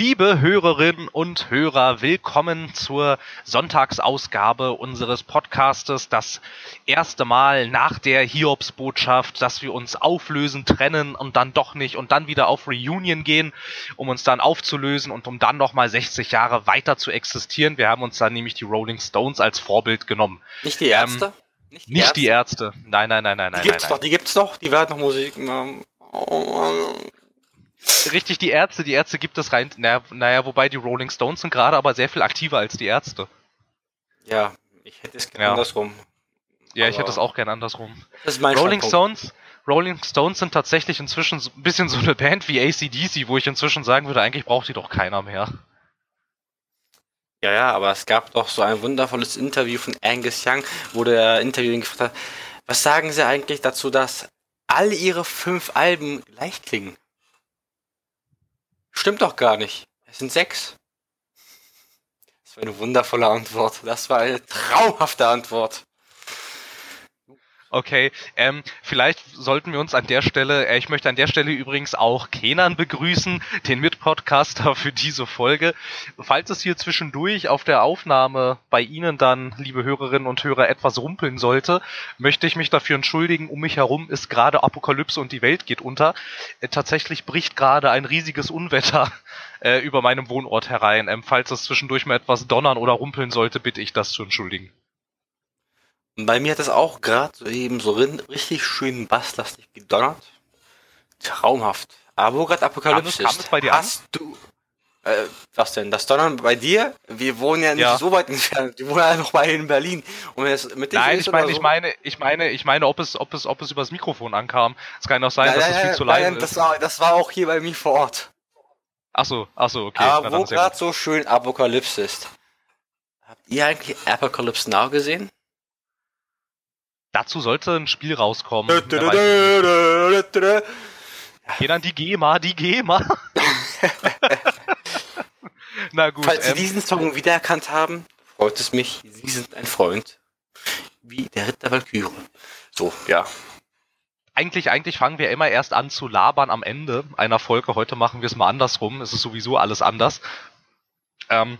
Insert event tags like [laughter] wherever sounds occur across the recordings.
Liebe Hörerinnen und Hörer, willkommen zur Sonntagsausgabe unseres Podcastes. Das erste Mal nach der Hiobsbotschaft, dass wir uns auflösen, trennen und dann doch nicht und dann wieder auf Reunion gehen, um uns dann aufzulösen und um dann nochmal 60 Jahre weiter zu existieren. Wir haben uns dann nämlich die Rolling Stones als Vorbild genommen. Nicht die Ärzte? Ähm, nicht die, nicht Ärzte? die Ärzte. Nein, nein, nein, nein, die nein. Gibt's nein, doch, die gibt's doch, die werden noch Musik. Ähm, Richtig, die Ärzte, die Ärzte gibt es rein, naja, naja, wobei die Rolling Stones sind gerade aber sehr viel aktiver als die Ärzte. Ja, ich hätte es gerne ja. andersrum. Ja, ich hätte es auch gerne andersrum. Das ist mein Rolling Stones, Rolling Stones sind tatsächlich inzwischen so ein bisschen so eine Band wie ACDC, wo ich inzwischen sagen würde, eigentlich braucht die doch keiner mehr. Ja, ja, aber es gab doch so ein wundervolles Interview von Angus Young, wo der Interviewer gefragt hat, was sagen Sie eigentlich dazu, dass all Ihre fünf Alben gleich klingen? Stimmt doch gar nicht. Es sind sechs. Das war eine wundervolle Antwort. Das war eine traumhafte Antwort. Okay, ähm, vielleicht sollten wir uns an der Stelle, äh, ich möchte an der Stelle übrigens auch Kenan begrüßen, den Mitpodcaster für diese Folge. Falls es hier zwischendurch auf der Aufnahme bei Ihnen dann, liebe Hörerinnen und Hörer, etwas rumpeln sollte, möchte ich mich dafür entschuldigen. Um mich herum ist gerade Apokalypse und die Welt geht unter. Äh, tatsächlich bricht gerade ein riesiges Unwetter [laughs] äh, über meinem Wohnort herein. Ähm, falls es zwischendurch mal etwas donnern oder rumpeln sollte, bitte ich das zu entschuldigen. Bei mir hat es auch gerade so eben so richtig schön basslastig gedonnert. Traumhaft. Aber wo gerade Apokalypse kam es, es bei dir hast an? du äh, was denn? Das Donnern bei dir? Wir wohnen ja nicht ja. so weit entfernt. Wir wohnen ja noch bei in Berlin. Und wenn es mit Nein, ich meine, so ich meine, ich meine, ich meine, ob es, ob es, ob es übers Mikrofon ankam. Es kann auch sein, nein, dass nein, es viel zu leise ist. Das war, das war auch hier bei mir vor Ort. Ach so, ach so, okay. Aber wo gerade so schön Apokalypse ist. Habt ihr eigentlich Apocalypse Now gesehen? Dazu sollte ein Spiel rauskommen. Geh dann die GEMA, die GEMA. [laughs] Na gut. Falls Sie ähm, diesen Song wiedererkannt haben, freut es mich. Sie sind ein Freund. Wie der Ritter Valkyrie. So, ja. Eigentlich, eigentlich fangen wir immer erst an zu labern am Ende einer Folge. Heute machen wir es mal andersrum. Es ist sowieso alles anders. Ähm,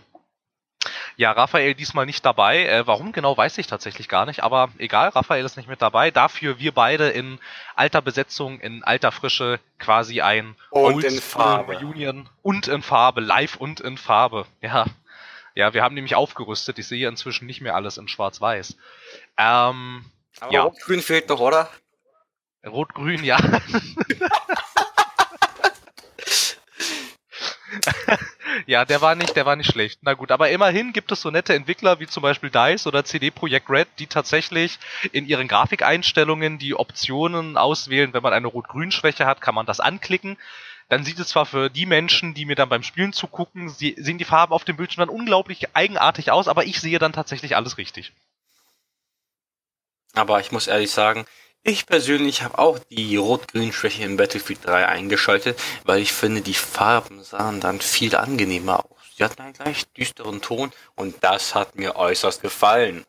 ja, Raphael diesmal nicht dabei. Äh, warum genau, weiß ich tatsächlich gar nicht. Aber egal, Raphael ist nicht mit dabei. Dafür wir beide in alter Besetzung, in alter Frische quasi ein und in Farbe. Reunion und in Farbe, live und in Farbe. Ja, ja, wir haben nämlich aufgerüstet. Ich sehe inzwischen nicht mehr alles in Schwarz-Weiß. Ähm, Aber ja. Rot-Grün fehlt noch, oder? Rot-Grün, ja. [laughs] [laughs] ja, der war nicht, der war nicht schlecht. Na gut, aber immerhin gibt es so nette Entwickler wie zum Beispiel DICE oder CD Projekt Red, die tatsächlich in ihren Grafikeinstellungen die Optionen auswählen. Wenn man eine Rot-Grün-Schwäche hat, kann man das anklicken. Dann sieht es zwar für die Menschen, die mir dann beim Spielen zugucken, sie, sehen die Farben auf dem Bildschirm dann unglaublich eigenartig aus, aber ich sehe dann tatsächlich alles richtig. Aber ich muss ehrlich sagen, ich persönlich habe auch die Rot-Grün-Schwäche in Battlefield 3 eingeschaltet, weil ich finde, die Farben sahen dann viel angenehmer aus. Sie hatten einen gleich düsteren Ton und das hat mir äußerst gefallen.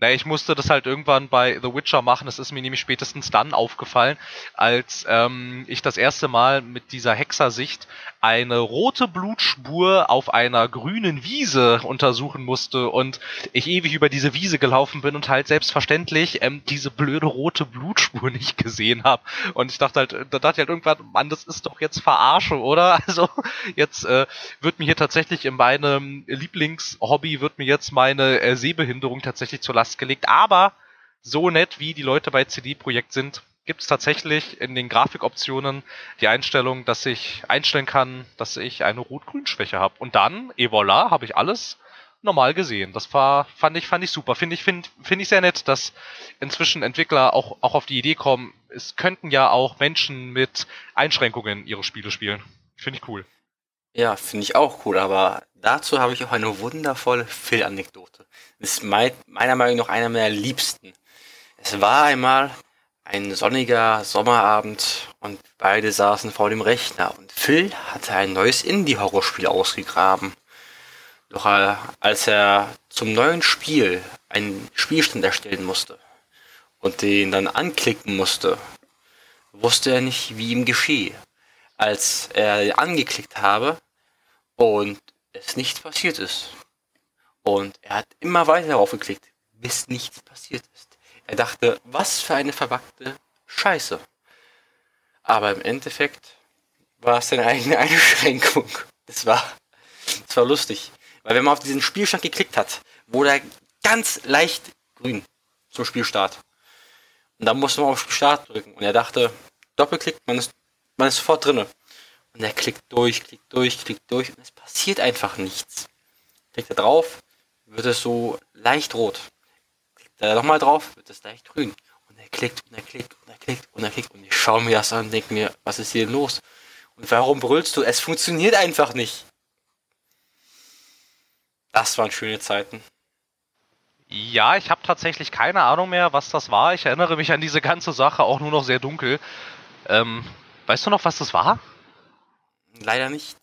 Naja, ich musste das halt irgendwann bei The Witcher machen. Es ist mir nämlich spätestens dann aufgefallen, als ähm, ich das erste Mal mit dieser Hexersicht eine rote Blutspur auf einer grünen Wiese untersuchen musste und ich ewig über diese Wiese gelaufen bin und halt selbstverständlich ähm, diese blöde rote Blutspur [laughs] nicht gesehen habe. Und ich dachte halt, da dachte ich halt irgendwann, Mann, das ist doch jetzt Verarsche, oder? [laughs] Also jetzt äh, wird mir hier tatsächlich in meinem Lieblingshobby wird mir jetzt meine äh, Sehbehinderung tatsächlich zur gelegt. Aber so nett wie die Leute bei CD Projekt sind, gibt es tatsächlich in den Grafikoptionen die Einstellung, dass ich einstellen kann, dass ich eine Rot-Grün-Schwäche habe. Und dann, et voilà, habe ich alles normal gesehen. Das war, fand ich, fand ich super. Finde ich, finde find ich sehr nett, dass inzwischen Entwickler auch, auch auf die Idee kommen, es könnten ja auch Menschen mit Einschränkungen ihre Spiele spielen. Finde ich cool. Ja, finde ich auch cool, aber dazu habe ich auch eine wundervolle Phil-Anekdote. Das ist mein, meiner Meinung nach einer meiner liebsten. Es war einmal ein sonniger Sommerabend und beide saßen vor dem Rechner und Phil hatte ein neues Indie-Horrorspiel ausgegraben. Doch äh, als er zum neuen Spiel einen Spielstand erstellen musste und den dann anklicken musste, wusste er nicht, wie ihm geschehe. Als er angeklickt habe und es nichts passiert ist. Und er hat immer weiter darauf geklickt, bis nichts passiert ist. Er dachte, was für eine verbackte Scheiße. Aber im Endeffekt war es seine eigene [laughs] Einschränkung. Das war, das war lustig. Weil wenn man auf diesen Spielstand geklickt hat, wurde er ganz leicht grün zum Spielstart. Und dann musste man auf Start drücken. Und er dachte, Doppelklick, man ist, man ist sofort drinne. Und er klickt durch, klickt durch, klickt durch und es passiert einfach nichts. Klickt er drauf, wird es so leicht rot. Klickt er nochmal drauf, wird es leicht grün. Und er klickt und er klickt und er klickt und er klickt und ich schaue mir das an und denke mir, was ist hier los? Und warum brüllst du? Es funktioniert einfach nicht. Das waren schöne Zeiten. Ja, ich habe tatsächlich keine Ahnung mehr, was das war. Ich erinnere mich an diese ganze Sache auch nur noch sehr dunkel. Ähm, weißt du noch, was das war? Leider nicht.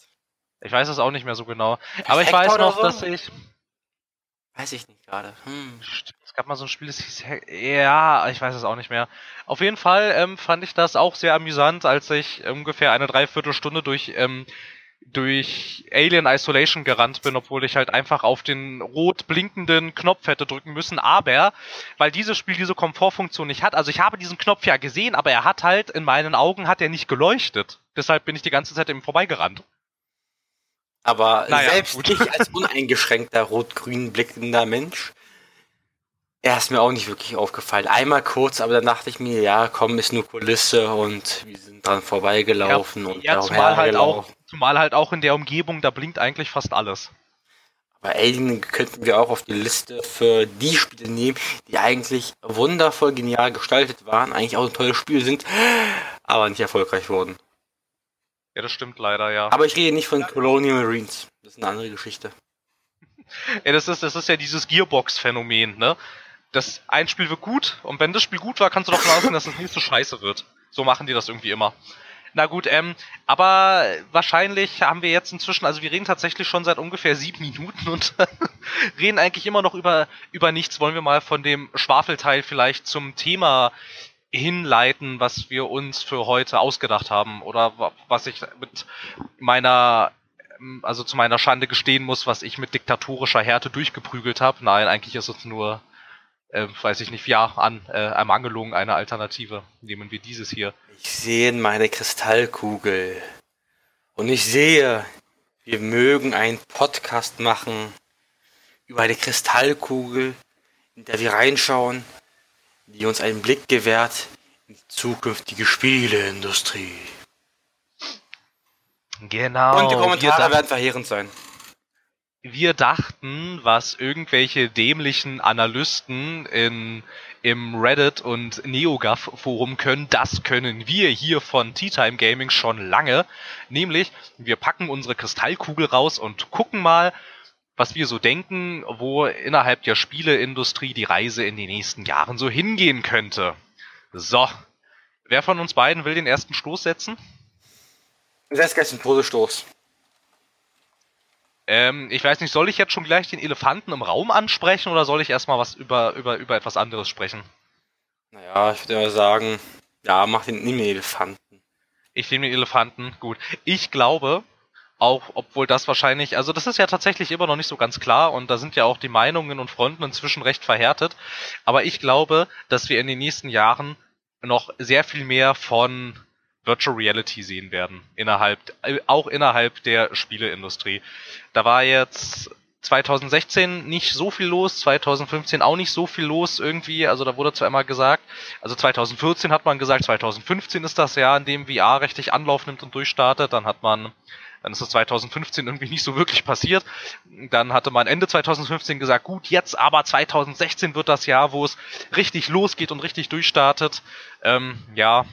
Ich weiß es auch nicht mehr so genau. Aber ich weiß noch, so? dass ich. Weiß ich nicht gerade. Hm. Es gab mal so ein Spiel, das hieß. Ja, ich weiß es auch nicht mehr. Auf jeden Fall ähm, fand ich das auch sehr amüsant, als ich ungefähr eine Dreiviertelstunde durch ähm, durch Alien Isolation gerannt bin, obwohl ich halt einfach auf den rot blinkenden Knopf hätte drücken müssen. Aber, weil dieses Spiel diese Komfortfunktion nicht hat, also ich habe diesen Knopf ja gesehen, aber er hat halt, in meinen Augen hat er nicht geleuchtet. Deshalb bin ich die ganze Zeit eben vorbeigerannt. Aber naja, selbst gut. ich als uneingeschränkter rot-grün blickender Mensch, er ist mir auch nicht wirklich aufgefallen. Einmal kurz, aber dann dachte ich mir, ja, komm, ist nur Kulisse und wir sind dran vorbeigelaufen ja, und ja, zumal halt auch Zumal halt auch in der Umgebung, da blinkt eigentlich fast alles. Aber Alien könnten wir auch auf die Liste für die Spiele nehmen, die eigentlich wundervoll genial gestaltet waren, eigentlich auch ein tolles Spiel sind, aber nicht erfolgreich wurden. Ja, das stimmt leider, ja. Aber ich rede nicht von Colonial Marines. Das ist eine andere Geschichte. [laughs] ja, das ist, das ist ja dieses Gearbox-Phänomen, ne? Das ein Spiel wird gut und wenn das Spiel gut war, kannst du davon ausgehen, dass das nächste scheiße wird. So machen die das irgendwie immer. Na gut, ähm, aber wahrscheinlich haben wir jetzt inzwischen, also wir reden tatsächlich schon seit ungefähr sieben Minuten und [laughs] reden eigentlich immer noch über, über nichts. Wollen wir mal von dem Schwafelteil vielleicht zum Thema hinleiten, was wir uns für heute ausgedacht haben oder was ich mit meiner also zu meiner Schande gestehen muss, was ich mit diktatorischer Härte durchgeprügelt habe. Nein, eigentlich ist es nur, äh, weiß ich nicht, ja, an äh, Ermangelung einer Alternative. Nehmen wir dieses hier. Ich sehe in meine Kristallkugel. Und ich sehe, wir mögen einen Podcast machen über eine Kristallkugel, in der wir reinschauen, die uns einen Blick gewährt in die zukünftige Spieleindustrie. Genau. Und die Kommentare werden verheerend sein wir dachten, was irgendwelche dämlichen Analysten in, im Reddit und NeoGAF Forum können, das können wir hier von Tea Time Gaming schon lange. Nämlich, wir packen unsere Kristallkugel raus und gucken mal, was wir so denken, wo innerhalb der Spieleindustrie die Reise in den nächsten Jahren so hingehen könnte. So. Wer von uns beiden will den ersten Stoß setzen? Setz gleich den Todesstoß. Ähm, ich weiß nicht, soll ich jetzt schon gleich den Elefanten im Raum ansprechen oder soll ich erstmal was über, über, über etwas anderes sprechen? Naja, ich würde mal sagen, ja, mach den, nimm den Elefanten. Ich nehme den Elefanten, gut. Ich glaube, auch obwohl das wahrscheinlich, also das ist ja tatsächlich immer noch nicht so ganz klar und da sind ja auch die Meinungen und Fronten inzwischen recht verhärtet, aber ich glaube, dass wir in den nächsten Jahren noch sehr viel mehr von Virtual Reality sehen werden. Innerhalb, äh, auch innerhalb der Spieleindustrie. Da war jetzt 2016 nicht so viel los, 2015 auch nicht so viel los irgendwie. Also da wurde zwar immer gesagt, also 2014 hat man gesagt, 2015 ist das Jahr, in dem VR richtig Anlauf nimmt und durchstartet. Dann hat man, dann ist es 2015 irgendwie nicht so wirklich passiert. Dann hatte man Ende 2015 gesagt, gut, jetzt aber 2016 wird das Jahr, wo es richtig losgeht und richtig durchstartet. Ähm, ja,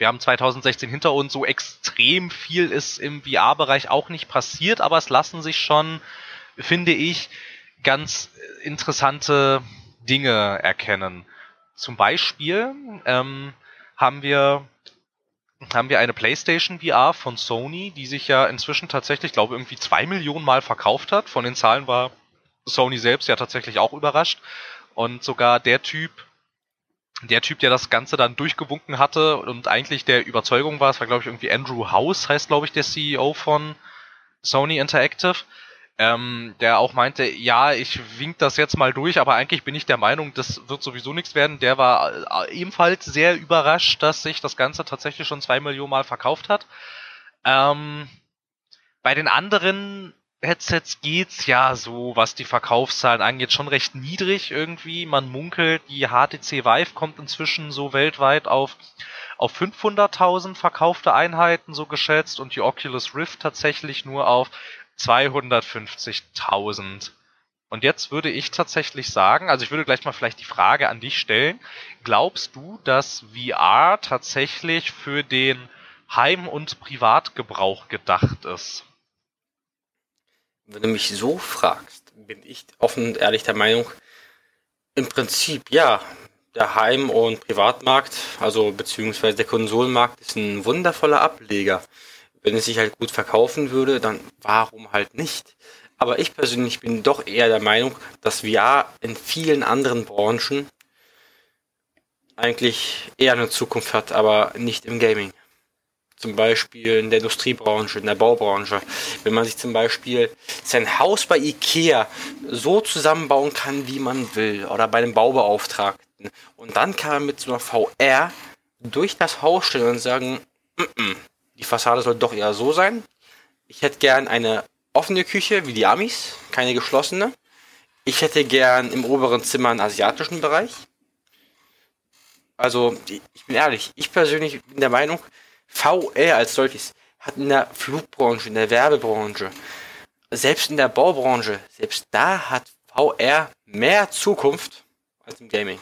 wir haben 2016 hinter uns, so extrem viel ist im VR-Bereich auch nicht passiert, aber es lassen sich schon, finde ich, ganz interessante Dinge erkennen. Zum Beispiel ähm, haben wir haben wir eine PlayStation VR von Sony, die sich ja inzwischen tatsächlich, glaube irgendwie zwei Millionen Mal verkauft hat. Von den Zahlen war Sony selbst ja tatsächlich auch überrascht. Und sogar der Typ, der Typ, der das Ganze dann durchgewunken hatte und eigentlich der Überzeugung war, es war glaube ich irgendwie Andrew House, heißt glaube ich der CEO von Sony Interactive, ähm, der auch meinte, ja, ich wink das jetzt mal durch, aber eigentlich bin ich der Meinung, das wird sowieso nichts werden. Der war äh, ebenfalls sehr überrascht, dass sich das Ganze tatsächlich schon zwei Millionen Mal verkauft hat. Ähm, bei den anderen Headsets geht's ja so, was die Verkaufszahlen angeht, schon recht niedrig irgendwie. Man munkelt, die HTC Vive kommt inzwischen so weltweit auf, auf 500.000 verkaufte Einheiten so geschätzt und die Oculus Rift tatsächlich nur auf 250.000. Und jetzt würde ich tatsächlich sagen, also ich würde gleich mal vielleicht die Frage an dich stellen. Glaubst du, dass VR tatsächlich für den Heim- und Privatgebrauch gedacht ist? Wenn du mich so fragst, bin ich offen und ehrlich der Meinung, im Prinzip ja, der Heim- und Privatmarkt, also beziehungsweise der Konsolenmarkt ist ein wundervoller Ableger. Wenn es sich halt gut verkaufen würde, dann warum halt nicht? Aber ich persönlich bin doch eher der Meinung, dass VR in vielen anderen Branchen eigentlich eher eine Zukunft hat, aber nicht im Gaming zum Beispiel in der Industriebranche, in der Baubranche. Wenn man sich zum Beispiel sein Haus bei Ikea so zusammenbauen kann, wie man will, oder bei einem Baubeauftragten. Und dann kann man mit so einer VR durch das Haus stellen und sagen, mm -mm, die Fassade soll doch eher so sein. Ich hätte gern eine offene Küche, wie die Amis, keine geschlossene. Ich hätte gern im oberen Zimmer einen asiatischen Bereich. Also, ich bin ehrlich, ich persönlich bin der Meinung, VR als solches hat in der Flugbranche, in der Werbebranche, selbst in der Baubranche, selbst da hat VR mehr Zukunft als im Gaming.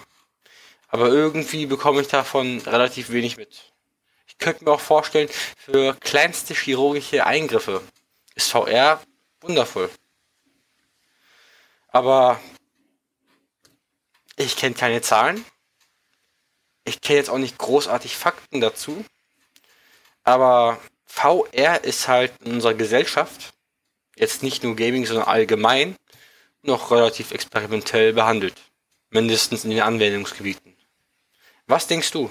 Aber irgendwie bekomme ich davon relativ wenig mit. Ich könnte mir auch vorstellen, für kleinste chirurgische Eingriffe ist VR wundervoll. Aber ich kenne keine Zahlen. Ich kenne jetzt auch nicht großartig Fakten dazu. Aber VR ist halt in unserer Gesellschaft, jetzt nicht nur Gaming, sondern allgemein, noch relativ experimentell behandelt. Mindestens in den Anwendungsgebieten. Was denkst du?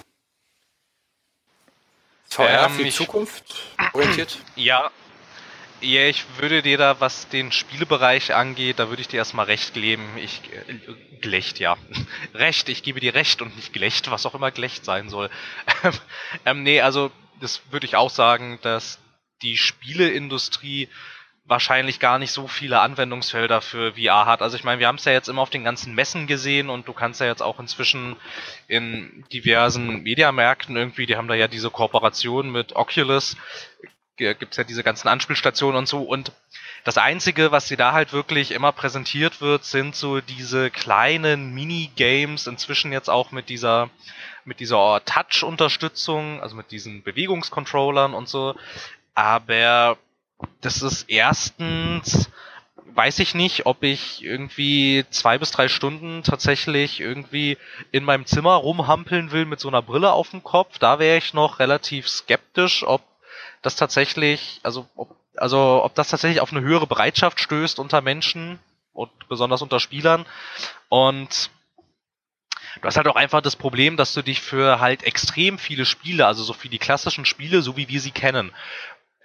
VR ähm, für die Zukunft orientiert? Ja. Ja, ich würde dir da, was den Spielebereich angeht, da würde ich dir erstmal recht geben. Ich, äh, Glecht, ja. [laughs] recht, ich gebe dir recht und nicht Glecht, was auch immer Glecht sein soll. [laughs] ähm, nee, also das würde ich auch sagen, dass die Spieleindustrie wahrscheinlich gar nicht so viele Anwendungsfelder für VR hat. Also ich meine, wir haben es ja jetzt immer auf den ganzen Messen gesehen und du kannst ja jetzt auch inzwischen in diversen Mediamärkten irgendwie, die haben da ja diese Kooperation mit Oculus, gibt's ja diese ganzen Anspielstationen und so und das einzige, was sie da halt wirklich immer präsentiert wird, sind so diese kleinen Minigames, inzwischen jetzt auch mit dieser mit dieser Touch-Unterstützung, also mit diesen Bewegungscontrollern und so. Aber das ist erstens, weiß ich nicht, ob ich irgendwie zwei bis drei Stunden tatsächlich irgendwie in meinem Zimmer rumhampeln will mit so einer Brille auf dem Kopf. Da wäre ich noch relativ skeptisch, ob das tatsächlich, also ob, also ob das tatsächlich auf eine höhere Bereitschaft stößt unter Menschen und besonders unter Spielern. Und Du hast halt auch einfach das Problem, dass du dich für halt extrem viele Spiele, also so für die klassischen Spiele, so wie wir sie kennen,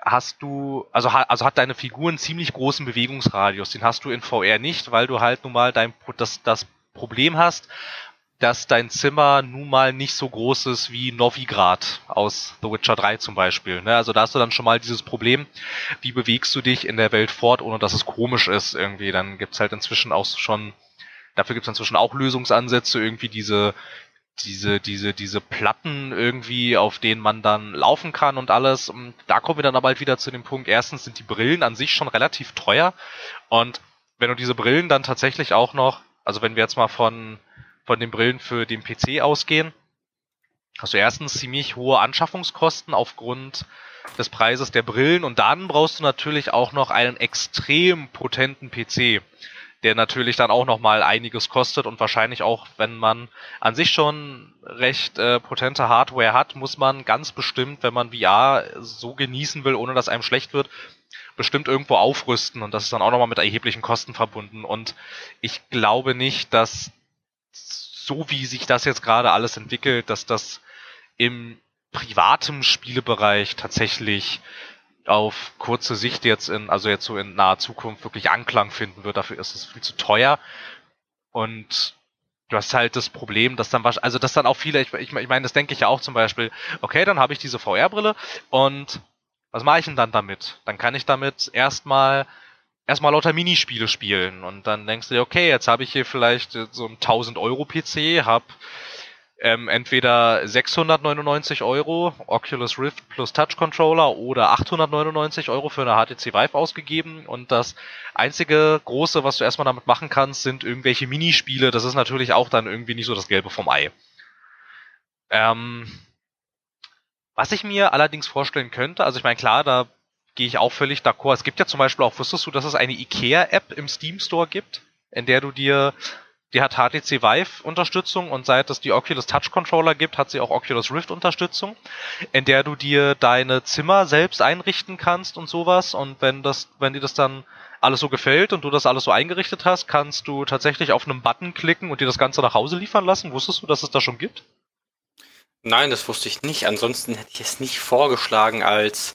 hast du, also, also hat deine Figur einen ziemlich großen Bewegungsradius. Den hast du in VR nicht, weil du halt nun mal dein, das, das Problem hast, dass dein Zimmer nun mal nicht so groß ist wie Novigrad aus The Witcher 3 zum Beispiel. Ne? Also da hast du dann schon mal dieses Problem, wie bewegst du dich in der Welt fort, ohne dass es komisch ist irgendwie. Dann gibt's halt inzwischen auch schon Dafür gibt es inzwischen auch Lösungsansätze, irgendwie diese, diese, diese, diese Platten irgendwie, auf denen man dann laufen kann und alles. Und da kommen wir dann aber halt wieder zu dem Punkt, erstens sind die Brillen an sich schon relativ teuer. Und wenn du diese Brillen dann tatsächlich auch noch, also wenn wir jetzt mal von, von den Brillen für den PC ausgehen, hast du erstens ziemlich hohe Anschaffungskosten aufgrund des Preises der Brillen und dann brauchst du natürlich auch noch einen extrem potenten PC der natürlich dann auch nochmal einiges kostet und wahrscheinlich auch, wenn man an sich schon recht äh, potente Hardware hat, muss man ganz bestimmt, wenn man VR so genießen will, ohne dass einem schlecht wird, bestimmt irgendwo aufrüsten und das ist dann auch nochmal mit erheblichen Kosten verbunden. Und ich glaube nicht, dass so wie sich das jetzt gerade alles entwickelt, dass das im privaten Spielebereich tatsächlich auf kurze Sicht jetzt in, also jetzt so in naher Zukunft wirklich Anklang finden wird. Dafür ist es viel zu teuer. Und du hast halt das Problem, dass dann also dass dann auch viele, ich, ich, ich meine, das denke ich ja auch zum Beispiel, okay, dann habe ich diese VR-Brille und was mache ich denn dann damit? Dann kann ich damit erstmal erstmal lauter Minispiele spielen und dann denkst du dir, okay, jetzt habe ich hier vielleicht so einen 1000 Euro PC, hab ähm, entweder 699 Euro Oculus Rift plus Touch Controller oder 899 Euro für eine HTC Vive ausgegeben und das einzige große, was du erstmal damit machen kannst, sind irgendwelche Minispiele. Das ist natürlich auch dann irgendwie nicht so das Gelbe vom Ei. Ähm, was ich mir allerdings vorstellen könnte, also ich meine, klar, da gehe ich auch völlig d'accord. Es gibt ja zum Beispiel auch, wusstest du, dass es eine IKEA-App im Steam Store gibt, in der du dir die hat HTC Vive Unterstützung und seit es die Oculus Touch Controller gibt, hat sie auch Oculus Rift Unterstützung, in der du dir deine Zimmer selbst einrichten kannst und sowas. Und wenn das, wenn dir das dann alles so gefällt und du das alles so eingerichtet hast, kannst du tatsächlich auf einen Button klicken und dir das Ganze nach Hause liefern lassen. Wusstest du, dass es das schon gibt? Nein, das wusste ich nicht. Ansonsten hätte ich es nicht vorgeschlagen als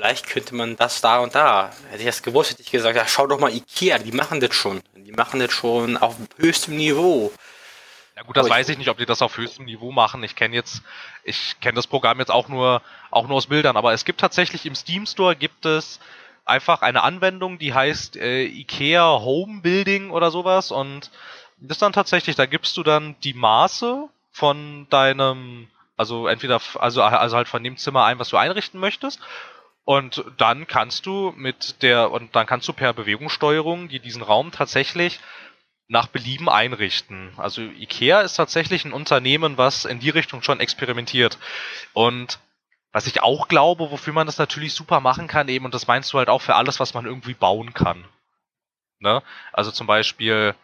vielleicht könnte man das da und da. Hätte ich das gewusst, hätte ich gesagt, ja, schau doch mal Ikea, die machen das schon. Die machen das schon auf höchstem Niveau. Ja gut, das Aber weiß ich, ich nicht, ob die das auf höchstem Niveau machen. Ich kenne jetzt, ich kenne das Programm jetzt auch nur, auch nur aus Bildern. Aber es gibt tatsächlich im Steam Store gibt es einfach eine Anwendung, die heißt äh, Ikea Home Building oder sowas. Und das dann tatsächlich, da gibst du dann die Maße von deinem, also entweder, also, also halt von dem Zimmer ein, was du einrichten möchtest. Und dann kannst du mit der, und dann kannst du per Bewegungssteuerung die diesen Raum tatsächlich nach Belieben einrichten. Also IKEA ist tatsächlich ein Unternehmen, was in die Richtung schon experimentiert. Und was ich auch glaube, wofür man das natürlich super machen kann, eben, und das meinst du halt auch für alles, was man irgendwie bauen kann. Ne? Also zum Beispiel,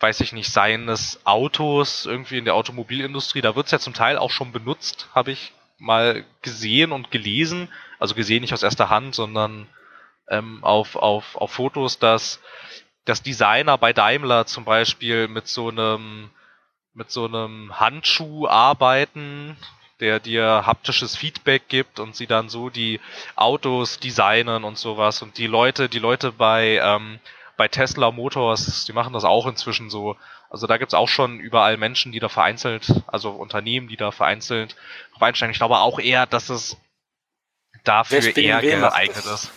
weiß ich nicht, seines Autos irgendwie in der Automobilindustrie, da wird es ja zum Teil auch schon benutzt, habe ich mal gesehen und gelesen, also gesehen nicht aus erster Hand, sondern ähm, auf, auf, auf Fotos, dass, dass Designer bei Daimler zum Beispiel mit so einem mit so einem Handschuh arbeiten, der dir haptisches Feedback gibt und sie dann so die Autos designen und sowas. Und die Leute, die Leute bei, ähm, bei Tesla Motors, die machen das auch inzwischen so. Also da gibt's auch schon überall Menschen, die da vereinzelt, also Unternehmen, die da vereinzelt einsteigen. Ich glaube auch eher, dass es dafür eher geeignet ist.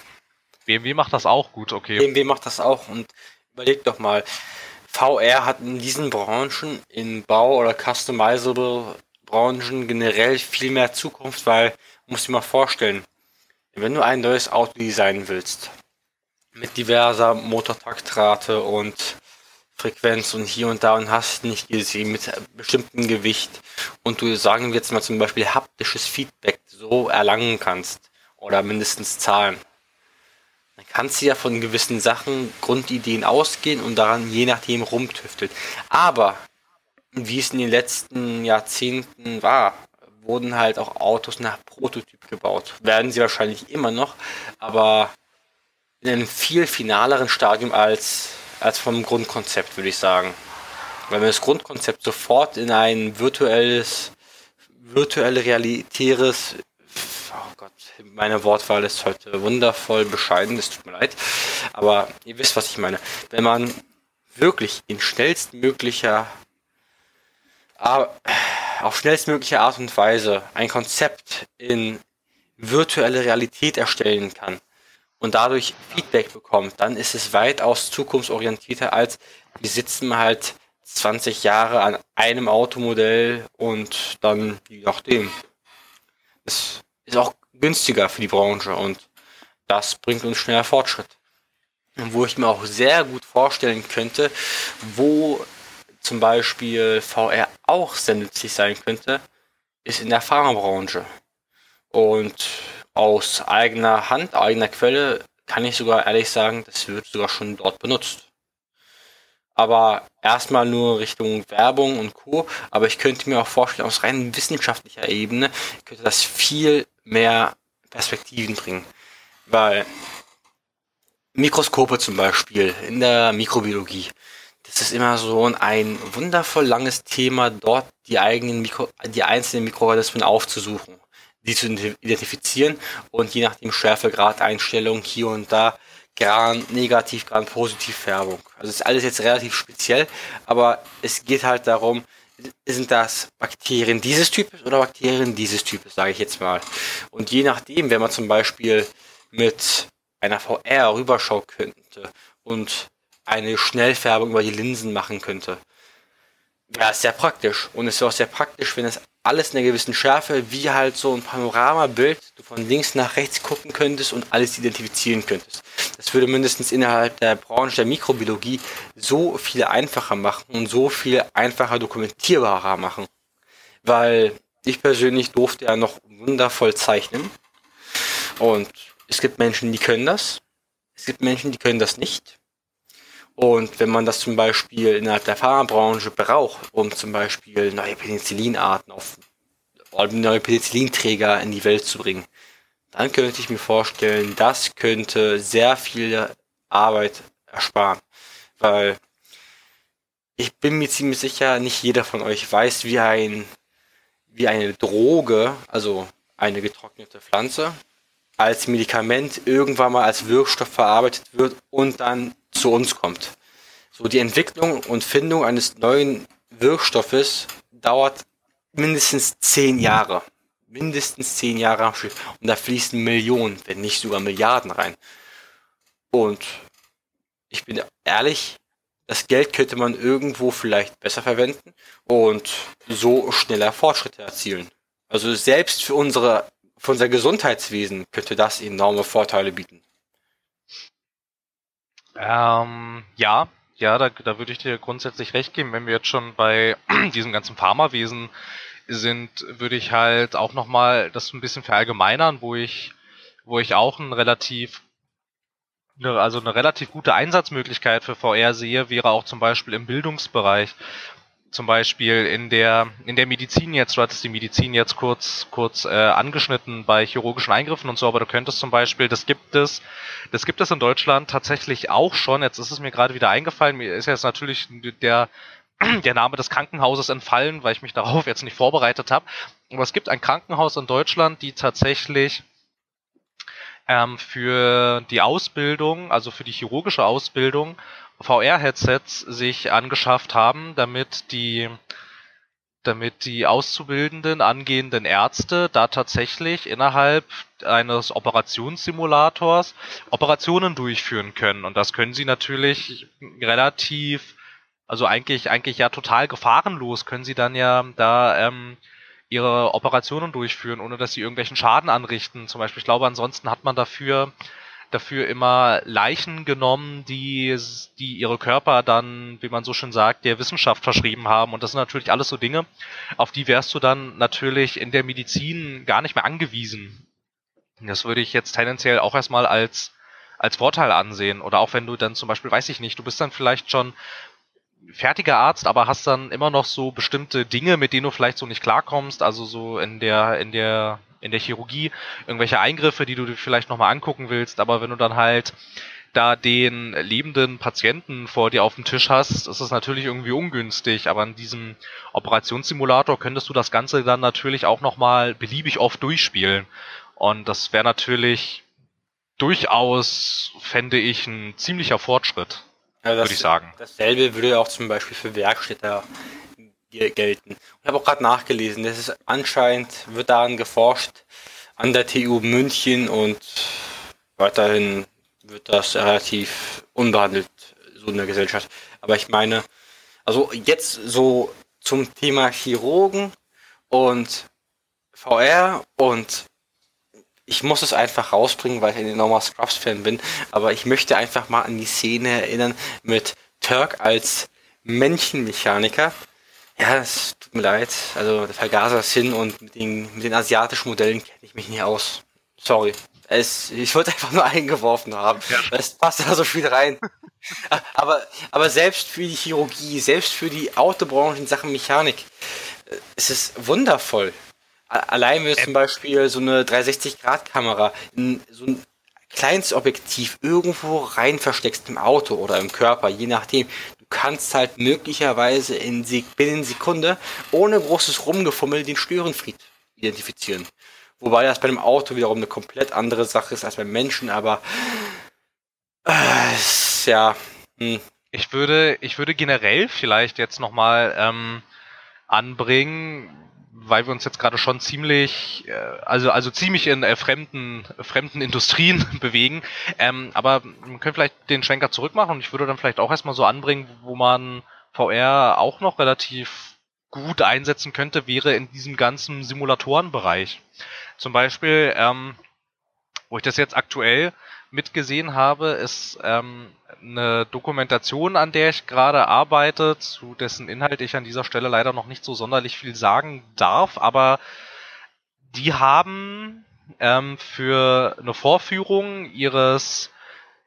BMW macht das auch gut, okay. BMW macht das auch und überleg doch mal, VR hat in diesen Branchen, in Bau- oder Customizable Branchen generell viel mehr Zukunft, weil, musst du dir mal vorstellen, wenn du ein neues Auto designen willst, mit diverser Motortaktrate und Frequenz und hier und da und hast nicht gesehen mit bestimmtem Gewicht und du sagen wir jetzt mal zum Beispiel haptisches Feedback so erlangen kannst oder mindestens Zahlen, dann kannst du ja von gewissen Sachen, Grundideen ausgehen und daran je nachdem rumtüfteln. Aber wie es in den letzten Jahrzehnten war, wurden halt auch Autos nach Prototyp gebaut. Werden sie wahrscheinlich immer noch, aber in einem viel finaleren Stadium als als vom Grundkonzept, würde ich sagen. Weil man das Grundkonzept sofort in ein virtuelles, virtuell realitäres, meine Wortwahl ist heute wundervoll bescheiden, es tut mir leid, aber ihr wisst, was ich meine. Wenn man wirklich in schnellstmöglicher, auf schnellstmögliche Art und Weise ein Konzept in virtuelle Realität erstellen kann, und dadurch Feedback bekommt, dann ist es weitaus zukunftsorientierter als wir sitzen halt 20 Jahre an einem Automodell und dann je nachdem. Es ist auch günstiger für die Branche und das bringt uns schneller Fortschritt. Und wo ich mir auch sehr gut vorstellen könnte, wo zum Beispiel VR auch sehr nützlich sein könnte, ist in der Pharmabranche. Und aus eigener Hand, eigener Quelle kann ich sogar ehrlich sagen, das wird sogar schon dort benutzt. Aber erstmal nur Richtung Werbung und Co. Aber ich könnte mir auch vorstellen, aus rein wissenschaftlicher Ebene könnte das viel mehr Perspektiven bringen. Weil Mikroskope zum Beispiel in der Mikrobiologie, das ist immer so ein wundervoll langes Thema, dort die eigenen Mikro, die einzelnen Mikroorganismen aufzusuchen, die zu identifizieren und je nachdem Schärfegrad, Einstellung hier und da, Gran negativ, Gran positiv Färbung. Also ist alles jetzt relativ speziell, aber es geht halt darum, sind das Bakterien dieses Types oder Bakterien dieses Types, sage ich jetzt mal. Und je nachdem, wenn man zum Beispiel mit einer VR rüberschauen könnte und eine Schnellfärbung über die Linsen machen könnte. Ja, ist sehr praktisch. Und es ist auch sehr praktisch, wenn es alles in einer gewissen Schärfe, wie halt so ein Panoramabild, du von links nach rechts gucken könntest und alles identifizieren könntest. Das würde mindestens innerhalb der Branche der Mikrobiologie so viel einfacher machen und so viel einfacher dokumentierbarer machen. Weil ich persönlich durfte ja noch wundervoll zeichnen. Und es gibt Menschen, die können das. Es gibt Menschen, die können das nicht. Und wenn man das zum Beispiel innerhalb der Pharmabranche braucht, um zum Beispiel neue Penicillinarten auf neue Penicillinträger in die Welt zu bringen, dann könnte ich mir vorstellen, das könnte sehr viel Arbeit ersparen. Weil ich bin mir ziemlich sicher, nicht jeder von euch weiß, wie ein, wie eine Droge, also eine getrocknete Pflanze, als Medikament irgendwann mal als Wirkstoff verarbeitet wird und dann zu uns kommt. So die Entwicklung und Findung eines neuen Wirkstoffes dauert mindestens zehn Jahre. Mindestens zehn Jahre. Und da fließen Millionen, wenn nicht sogar Milliarden rein. Und ich bin ehrlich, das Geld könnte man irgendwo vielleicht besser verwenden und so schneller Fortschritte erzielen. Also selbst für unsere für unser Gesundheitswesen könnte das enorme Vorteile bieten. Ähm, ja, ja, da, da würde ich dir grundsätzlich recht geben. Wenn wir jetzt schon bei [clears throat] diesem ganzen Pharmawesen sind, würde ich halt auch nochmal das ein bisschen verallgemeinern, wo ich, wo ich auch ein relativ also eine relativ gute Einsatzmöglichkeit für VR sehe, wäre auch zum Beispiel im Bildungsbereich zum Beispiel in der in der Medizin jetzt, du hattest die Medizin jetzt kurz kurz äh, angeschnitten bei chirurgischen Eingriffen und so, aber du könntest zum Beispiel, das gibt es, das gibt es in Deutschland tatsächlich auch schon. Jetzt ist es mir gerade wieder eingefallen. Mir ist jetzt natürlich der der Name des Krankenhauses entfallen, weil ich mich darauf jetzt nicht vorbereitet habe. Aber es gibt ein Krankenhaus in Deutschland, die tatsächlich ähm, für die Ausbildung, also für die chirurgische Ausbildung, VR-Headsets sich angeschafft haben, damit die damit die auszubildenden angehenden Ärzte da tatsächlich innerhalb eines Operationssimulators Operationen durchführen können. Und das können sie natürlich relativ, also eigentlich, eigentlich ja total gefahrenlos können sie dann ja da ähm, ihre Operationen durchführen, ohne dass sie irgendwelchen Schaden anrichten. Zum Beispiel, ich glaube, ansonsten hat man dafür dafür immer Leichen genommen, die, die ihre Körper dann, wie man so schön sagt, der Wissenschaft verschrieben haben. Und das sind natürlich alles so Dinge, auf die wärst du dann natürlich in der Medizin gar nicht mehr angewiesen. Das würde ich jetzt tendenziell auch erstmal als, als Vorteil ansehen. Oder auch wenn du dann zum Beispiel, weiß ich nicht, du bist dann vielleicht schon fertiger Arzt, aber hast dann immer noch so bestimmte Dinge, mit denen du vielleicht so nicht klarkommst, also so in der, in der in der Chirurgie irgendwelche Eingriffe, die du dir vielleicht nochmal angucken willst, aber wenn du dann halt da den lebenden Patienten vor dir auf dem Tisch hast, ist es natürlich irgendwie ungünstig, aber in diesem Operationssimulator könntest du das Ganze dann natürlich auch nochmal beliebig oft durchspielen. Und das wäre natürlich durchaus, fände ich, ein ziemlicher Fortschritt, ja, würde ich sagen. Dasselbe würde auch zum Beispiel für Werkstätter gelten. Ich habe auch gerade nachgelesen, das ist anscheinend wird daran geforscht an der TU München und weiterhin wird das relativ unbehandelt, so in der Gesellschaft. Aber ich meine, also jetzt so zum Thema Chirurgen und VR und ich muss es einfach rausbringen, weil ich ein enormer Scrubs-Fan bin, aber ich möchte einfach mal an die Szene erinnern mit Turk als Männchenmechaniker, ja, es tut mir leid. Also der Vergaser ist hin und mit den, mit den asiatischen Modellen kenne ich mich nicht aus. Sorry. Es, ich wollte einfach nur eingeworfen haben. Ja. Es passt da so viel rein. [laughs] aber, aber selbst für die Chirurgie, selbst für die Autobranche in Sachen Mechanik, äh, es ist wundervoll. Allein wenn du zum Beispiel so eine 360-Grad-Kamera in so ein kleines Objektiv irgendwo rein versteckst im Auto oder im Körper, je nachdem, kannst halt möglicherweise in binnen Sekunde ohne großes Rumgefummel den Störenfried identifizieren. Wobei das bei einem Auto wiederum eine komplett andere Sache ist als beim Menschen, aber äh, ja. Hm. Ich würde, ich würde generell vielleicht jetzt nochmal ähm, anbringen, weil wir uns jetzt gerade schon ziemlich, äh, also, also ziemlich in äh, fremden, fremden Industrien [laughs] bewegen. Ähm, aber man könnte vielleicht den Schwenker zurückmachen und ich würde dann vielleicht auch erstmal so anbringen, wo man VR auch noch relativ gut einsetzen könnte, wäre in diesem ganzen Simulatorenbereich. Zum Beispiel, ähm, wo ich das jetzt aktuell mitgesehen habe, ist ähm, eine Dokumentation, an der ich gerade arbeite, zu dessen Inhalt ich an dieser Stelle leider noch nicht so sonderlich viel sagen darf, aber die haben ähm, für eine Vorführung ihres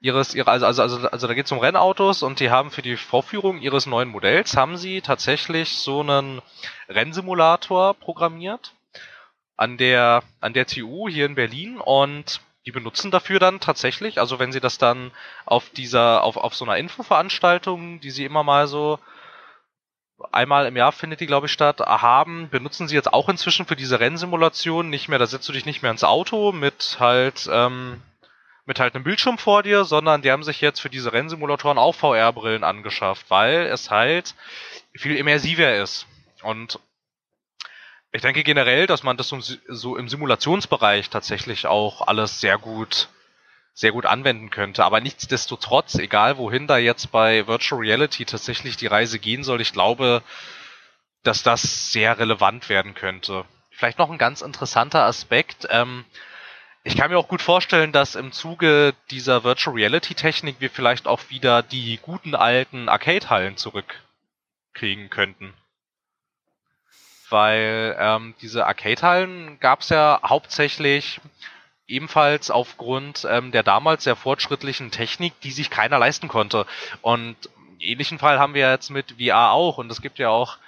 ihres ihre, also, also, also, also da geht es um Rennautos und die haben für die Vorführung ihres neuen Modells haben sie tatsächlich so einen Rennsimulator programmiert an der an der TU hier in Berlin und die benutzen dafür dann tatsächlich, also wenn sie das dann auf dieser, auf, auf so einer Infoveranstaltung, die sie immer mal so einmal im Jahr findet die, glaube ich, statt, haben, benutzen sie jetzt auch inzwischen für diese Rennsimulation nicht mehr, da setzt du dich nicht mehr ins Auto mit halt, ähm, mit halt einem Bildschirm vor dir, sondern die haben sich jetzt für diese Rennsimulatoren auch VR-Brillen angeschafft, weil es halt viel immersiver ist. Und ich denke generell, dass man das so, im Simulationsbereich tatsächlich auch alles sehr gut, sehr gut anwenden könnte. Aber nichtsdestotrotz, egal wohin da jetzt bei Virtual Reality tatsächlich die Reise gehen soll, ich glaube, dass das sehr relevant werden könnte. Vielleicht noch ein ganz interessanter Aspekt. Ähm, ich kann mir auch gut vorstellen, dass im Zuge dieser Virtual Reality Technik wir vielleicht auch wieder die guten alten Arcade-Hallen zurückkriegen könnten weil ähm, diese Arcade-Hallen gab es ja hauptsächlich ebenfalls aufgrund ähm, der damals sehr fortschrittlichen Technik, die sich keiner leisten konnte. Und ähnlichen Fall haben wir jetzt mit VR auch. Und es gibt ja auch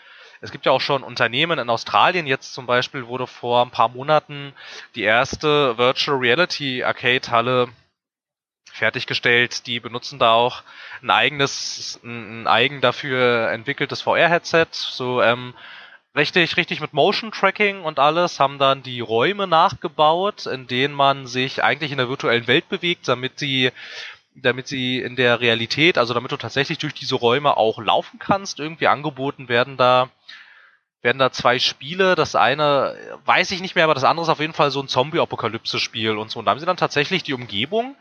es gibt ja auch schon Unternehmen in Australien. Jetzt zum Beispiel wurde vor ein paar Monaten die erste Virtual Reality Arcade Halle fertiggestellt. Die benutzen da auch ein eigenes, ein eigen dafür entwickeltes VR-Headset. So ähm, Richtig, richtig mit Motion Tracking und alles, haben dann die Räume nachgebaut, in denen man sich eigentlich in der virtuellen Welt bewegt, damit sie damit sie in der Realität, also damit du tatsächlich durch diese Räume auch laufen kannst, irgendwie angeboten werden da werden da zwei Spiele. Das eine weiß ich nicht mehr, aber das andere ist auf jeden Fall so ein Zombie-Apokalypse-Spiel und so. Und da haben sie dann tatsächlich die Umgebung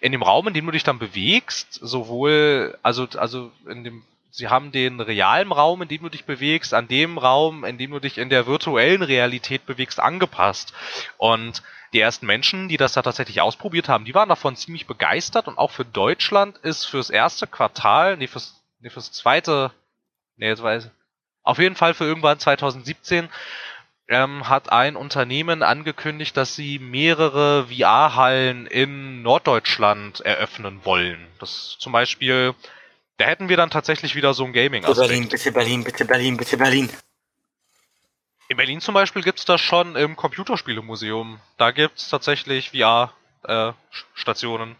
in dem Raum, in dem du dich dann bewegst, sowohl, also, also in dem sie haben den realen Raum, in dem du dich bewegst, an dem Raum, in dem du dich in der virtuellen Realität bewegst, angepasst. Und die ersten Menschen, die das da tatsächlich ausprobiert haben, die waren davon ziemlich begeistert und auch für Deutschland ist fürs erste Quartal, nee, fürs, nee, fürs zweite, nee, jetzt weiß ich, auf jeden Fall für irgendwann 2017 ähm, hat ein Unternehmen angekündigt, dass sie mehrere VR-Hallen in Norddeutschland eröffnen wollen. Das zum Beispiel da hätten wir dann tatsächlich wieder so ein gaming -Aspekt. Berlin, bitte Berlin, bitte Berlin, bitte Berlin. In Berlin zum Beispiel gibt's das schon im Computerspielemuseum. Da gibt's tatsächlich VR-Stationen, äh,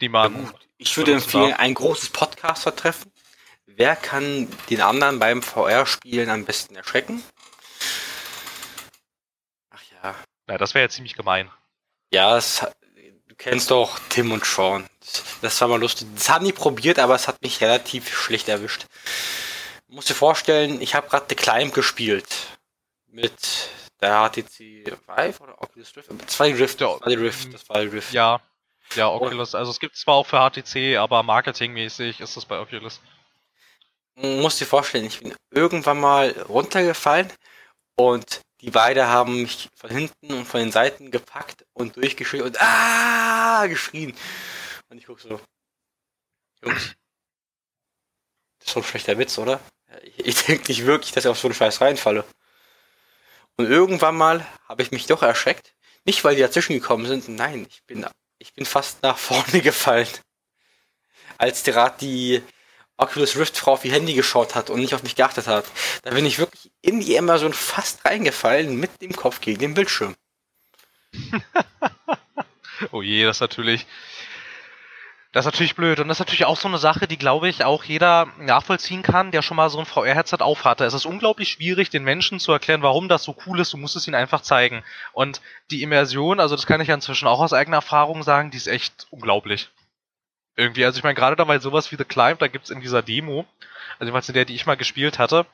die man. Ja, ich würde empfehlen, darf. ein großes Podcaster-Treffen. Wer kann den anderen beim VR-Spielen am besten erschrecken? Ach ja. Na, das wäre ja ziemlich gemein. Ja, es, kennst doch Tim und Sean. Das war mal lustig. Das haben die probiert, aber es hat mich relativ schlecht erwischt. Ich muss dir vorstellen, ich habe gerade The Climb gespielt. Mit der HTC Vive oder Oculus Rift? Zwei Rift, das war die Rift. Das war die Rift. Ja, ja, Oculus. Also es gibt zwar auch für HTC, aber marketingmäßig ist das bei Oculus. Muss dir vorstellen, ich bin irgendwann mal runtergefallen und die beiden haben mich von hinten und von den Seiten gepackt und durchgeschrien und ah geschrien. Und ich guck so, Jungs, das ist so ein schlechter Witz, oder? Ich, ich denke nicht wirklich, dass ich auf so einen Scheiß reinfalle. Und irgendwann mal habe ich mich doch erschreckt. Nicht, weil die dazwischen gekommen sind, nein, ich bin, ich bin fast nach vorne [laughs] gefallen. Als gerade die Oculus Rift Frau auf ihr Handy geschaut hat und nicht auf mich geachtet hat. Da bin ich wirklich in die Amazon fast reingefallen mit dem Kopf gegen den Bildschirm. [laughs] oh je, das ist natürlich Das ist natürlich blöd. Und das ist natürlich auch so eine Sache, die, glaube ich, auch jeder nachvollziehen kann, der schon mal so ein VR-Headset aufhatte. Es ist unglaublich schwierig, den Menschen zu erklären, warum das so cool ist. Du musst es ihnen einfach zeigen. Und die Immersion, also das kann ich ja inzwischen auch aus eigener Erfahrung sagen, die ist echt unglaublich. Irgendwie, also ich meine, gerade dabei sowas wie The Climb, da gibt's in dieser Demo, also jedenfalls in der, die ich mal gespielt hatte,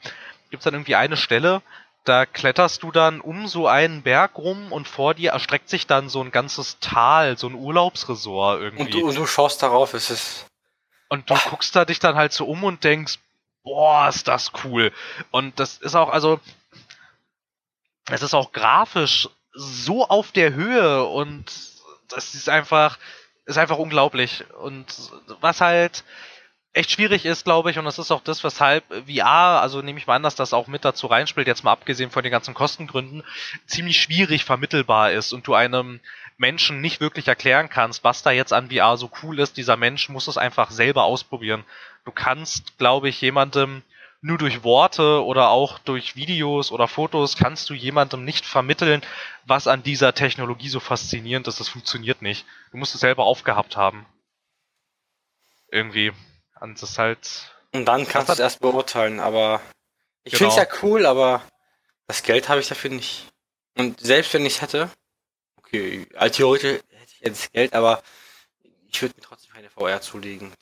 gibt's dann irgendwie eine Stelle, da kletterst du dann um so einen Berg rum und vor dir erstreckt sich dann so ein ganzes Tal, so ein Urlaubsresort irgendwie. Und du, und du schaust darauf, es ist. Und du guckst da dich dann halt so um und denkst, boah, ist das cool. Und das ist auch, also, es ist auch grafisch so auf der Höhe und das ist einfach, ist einfach unglaublich. Und was halt, echt schwierig ist, glaube ich, und das ist auch das, weshalb VR, also nehme ich mal an, dass das auch mit dazu reinspielt, jetzt mal abgesehen von den ganzen Kostengründen, ziemlich schwierig vermittelbar ist und du einem Menschen nicht wirklich erklären kannst, was da jetzt an VR so cool ist. Dieser Mensch muss es einfach selber ausprobieren. Du kannst, glaube ich, jemandem nur durch Worte oder auch durch Videos oder Fotos kannst du jemandem nicht vermitteln, was an dieser Technologie so faszinierend ist. Das funktioniert nicht. Du musst es selber aufgehabt haben. Irgendwie. Und das halt. Und dann kannst du es erst beurteilen, aber ich genau. finde es ja cool, aber das Geld habe ich dafür nicht. Und selbst wenn ich es hätte, okay, als theoretisch hätte ich jetzt Geld, aber ich würde mir trotzdem keine VR zulegen.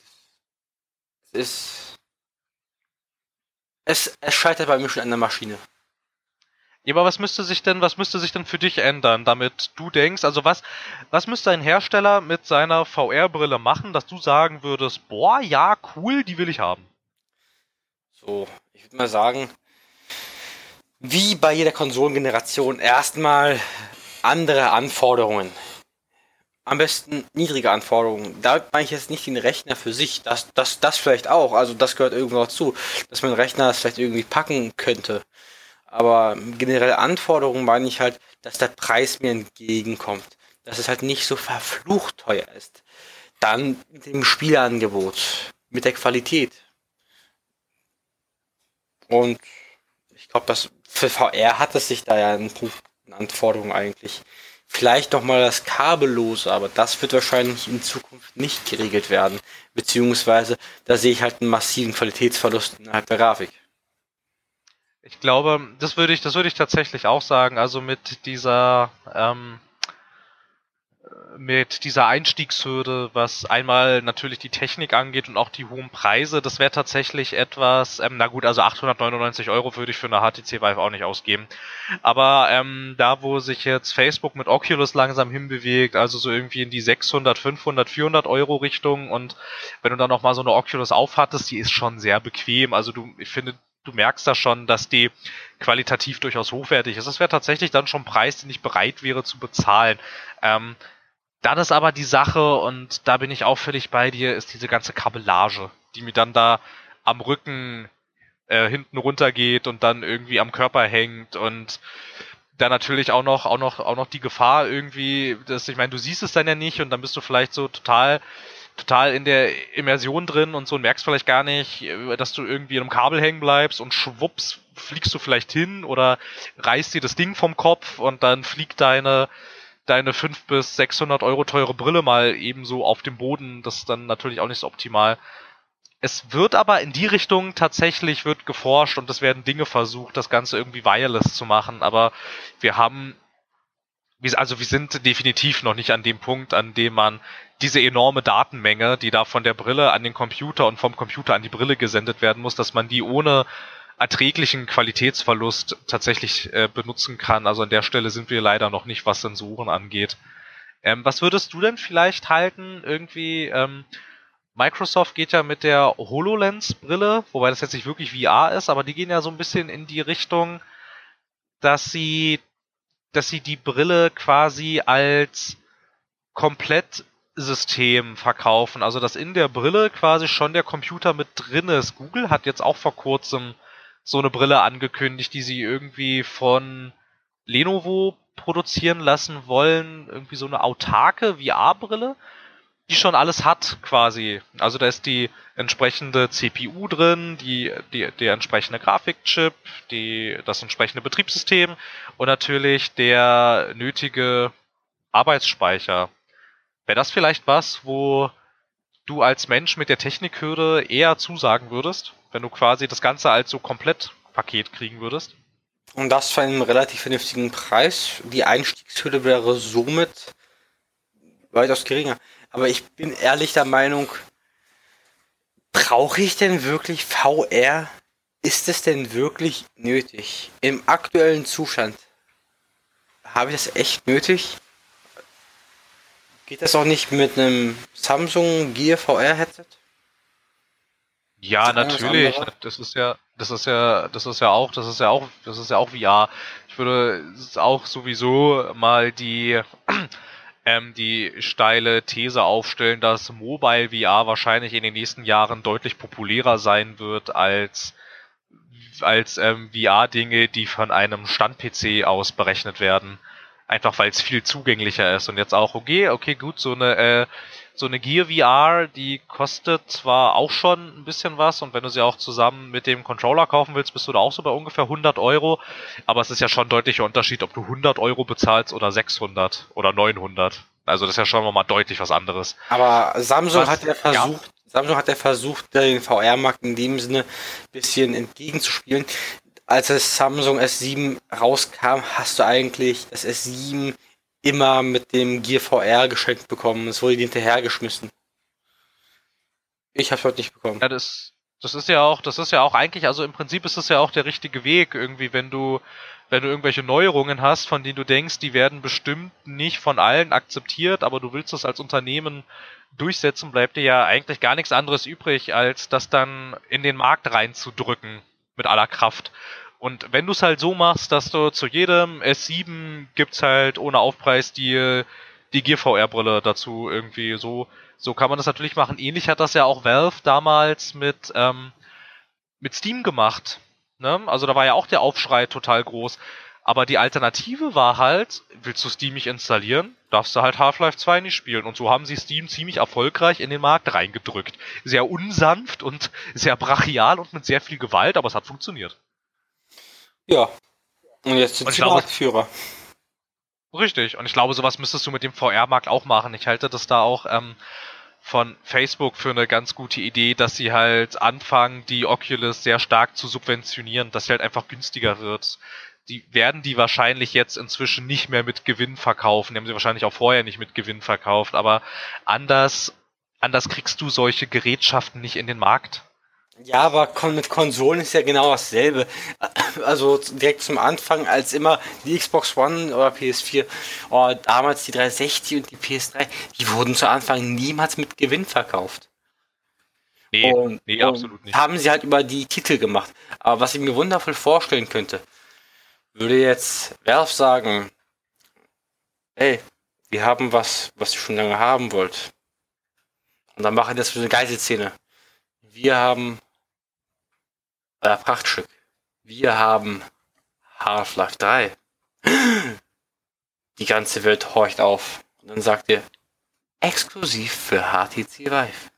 Es ist. Es, es scheitert bei mir schon an der Maschine. Ja, aber was müsste sich denn, was müsste sich denn für dich ändern, damit du denkst, also was, was müsste ein Hersteller mit seiner VR-Brille machen, dass du sagen würdest, boah, ja, cool, die will ich haben? So, ich würde mal sagen, wie bei jeder Konsolengeneration erstmal andere Anforderungen. Am besten niedrige Anforderungen. Da meine ich jetzt nicht den Rechner für sich. Das, das, das vielleicht auch. Also das gehört irgendwo dazu. Dass man Rechner das vielleicht irgendwie packen könnte. Aber generell Anforderungen meine ich halt, dass der Preis mir entgegenkommt. Dass es halt nicht so verflucht teuer ist. Dann mit dem Spielangebot, mit der Qualität. Und ich glaube, dass für VR hat es sich da ja einen Punkt in Anforderungen eigentlich. Vielleicht noch mal das Kabellose, aber das wird wahrscheinlich in Zukunft nicht geregelt werden. Beziehungsweise da sehe ich halt einen massiven Qualitätsverlust innerhalb der Grafik. Ich glaube, das würde ich, das würde ich tatsächlich auch sagen. Also mit dieser, ähm, mit dieser Einstiegshürde, was einmal natürlich die Technik angeht und auch die hohen Preise, das wäre tatsächlich etwas, ähm, na gut, also 899 Euro würde ich für eine HTC Vive auch nicht ausgeben. Aber ähm, da, wo sich jetzt Facebook mit Oculus langsam hinbewegt, also so irgendwie in die 600, 500, 400 Euro Richtung und wenn du dann noch mal so eine Oculus aufhattest, die ist schon sehr bequem. Also du, ich finde, du merkst da schon, dass die qualitativ durchaus hochwertig ist. Das wäre tatsächlich dann schon ein Preis, den ich bereit wäre zu bezahlen. Ähm, dann ist aber die Sache, und da bin ich auch völlig bei dir, ist diese ganze Kabellage, die mir dann da am Rücken äh, hinten runtergeht und dann irgendwie am Körper hängt und da natürlich auch noch, auch noch, auch noch die Gefahr irgendwie, dass, ich meine, du siehst es dann ja nicht und dann bist du vielleicht so total total in der Immersion drin und so und merkst vielleicht gar nicht, äh, dass du irgendwie in einem Kabel hängen bleibst und schwupps fliegst du vielleicht hin oder reißt dir das Ding vom Kopf und dann fliegt deine deine 5 bis 600 Euro teure Brille mal ebenso auf dem Boden. Das ist dann natürlich auch nicht so optimal. Es wird aber in die Richtung tatsächlich wird geforscht und es werden Dinge versucht, das Ganze irgendwie wireless zu machen. Aber wir haben, also wir sind definitiv noch nicht an dem Punkt, an dem man diese enorme Datenmenge, die da von der Brille an den Computer und vom Computer an die Brille gesendet werden muss, dass man die ohne erträglichen Qualitätsverlust tatsächlich äh, benutzen kann. Also an der Stelle sind wir leider noch nicht, was Sensoren angeht. Ähm, was würdest du denn vielleicht halten? Irgendwie, ähm, Microsoft geht ja mit der HoloLens-Brille, wobei das jetzt nicht wirklich VR ist, aber die gehen ja so ein bisschen in die Richtung, dass sie, dass sie die Brille quasi als komplett System verkaufen. Also dass in der Brille quasi schon der Computer mit drin ist. Google hat jetzt auch vor kurzem so eine Brille angekündigt, die sie irgendwie von Lenovo produzieren lassen wollen. Irgendwie so eine autarke VR-Brille, die schon alles hat quasi. Also da ist die entsprechende CPU drin, die, die, der entsprechende Grafikchip, die, das entsprechende Betriebssystem und natürlich der nötige Arbeitsspeicher Wäre das vielleicht was, wo du als Mensch mit der Technikhürde eher zusagen würdest, wenn du quasi das Ganze als so Komplettpaket kriegen würdest? Und das für einen relativ vernünftigen Preis. Die Einstiegshürde wäre somit weitaus geringer. Aber ich bin ehrlich der Meinung, brauche ich denn wirklich VR? Ist es denn wirklich nötig? Im aktuellen Zustand habe ich das echt nötig? Geht das auch nicht mit einem Samsung Gear VR Headset? Ja, natürlich. Das ist ja, das ist ja, das ist ja auch, das ist ja auch, das ist ja auch VR. Ich würde auch sowieso mal die [clears throat] ähm, die steile These aufstellen, dass Mobile VR wahrscheinlich in den nächsten Jahren deutlich populärer sein wird als als ähm, VR-Dinge, die von einem Stand-PC aus berechnet werden. Einfach weil es viel zugänglicher ist und jetzt auch, okay, okay, gut, so eine, äh, so eine Gear VR, die kostet zwar auch schon ein bisschen was und wenn du sie auch zusammen mit dem Controller kaufen willst, bist du da auch so bei ungefähr 100 Euro, aber es ist ja schon ein deutlicher Unterschied, ob du 100 Euro bezahlst oder 600 oder 900. Also das ist ja schon mal deutlich was anderes. Aber Samsung was, hat ja versucht, ja. Samsung hat ja versucht, den VR-Markt in dem Sinne ein bisschen entgegenzuspielen als das Samsung S7 rauskam, hast du eigentlich das S7 immer mit dem Gear VR geschenkt bekommen. Es wurde hinterhergeschmissen. Ich hab's heute nicht bekommen. Ja, das, das ist ja auch, das ist ja auch eigentlich, also im Prinzip ist es ja auch der richtige Weg, irgendwie, wenn du, wenn du irgendwelche Neuerungen hast, von denen du denkst, die werden bestimmt nicht von allen akzeptiert, aber du willst das als Unternehmen durchsetzen, bleibt dir ja eigentlich gar nichts anderes übrig, als das dann in den Markt reinzudrücken mit aller Kraft. Und wenn du es halt so machst, dass du zu jedem S7 gibt's halt ohne Aufpreis die, die Gear VR Brille dazu irgendwie so, so kann man das natürlich machen. Ähnlich hat das ja auch Valve damals mit, ähm, mit Steam gemacht. Ne? Also da war ja auch der Aufschrei total groß. Aber die Alternative war halt, willst du Steam nicht installieren, darfst du halt Half-Life 2 nicht spielen. Und so haben sie Steam ziemlich erfolgreich in den Markt reingedrückt. Sehr unsanft und sehr brachial und mit sehr viel Gewalt, aber es hat funktioniert. Ja. Und jetzt sind sie Marktführer. Richtig. Und ich glaube, sowas müsstest du mit dem VR-Markt auch machen. Ich halte das da auch ähm, von Facebook für eine ganz gute Idee, dass sie halt anfangen, die Oculus sehr stark zu subventionieren, dass sie halt einfach günstiger wird. Die werden die wahrscheinlich jetzt inzwischen nicht mehr mit Gewinn verkaufen. Die haben sie wahrscheinlich auch vorher nicht mit Gewinn verkauft, aber anders, anders kriegst du solche Gerätschaften nicht in den Markt. Ja, aber mit Konsolen ist ja genau dasselbe. [clears throat] Also direkt zum Anfang, als immer die Xbox One oder PS4, oh, damals die 360 und die PS3, die wurden zu Anfang niemals mit Gewinn verkauft. Nee, und, nee, absolut nicht. Haben sie halt über die Titel gemacht. Aber was ich mir wundervoll vorstellen könnte, würde jetzt Valve sagen, ey, wir haben was, was ihr schon lange haben wollt. Und dann machen das für eine Geiselszene. Wir haben euer Prachtstück. Wir haben Half-Life 3. [gasps] Die ganze Welt horcht auf. Und dann sagt ihr, exklusiv für HTC Vive.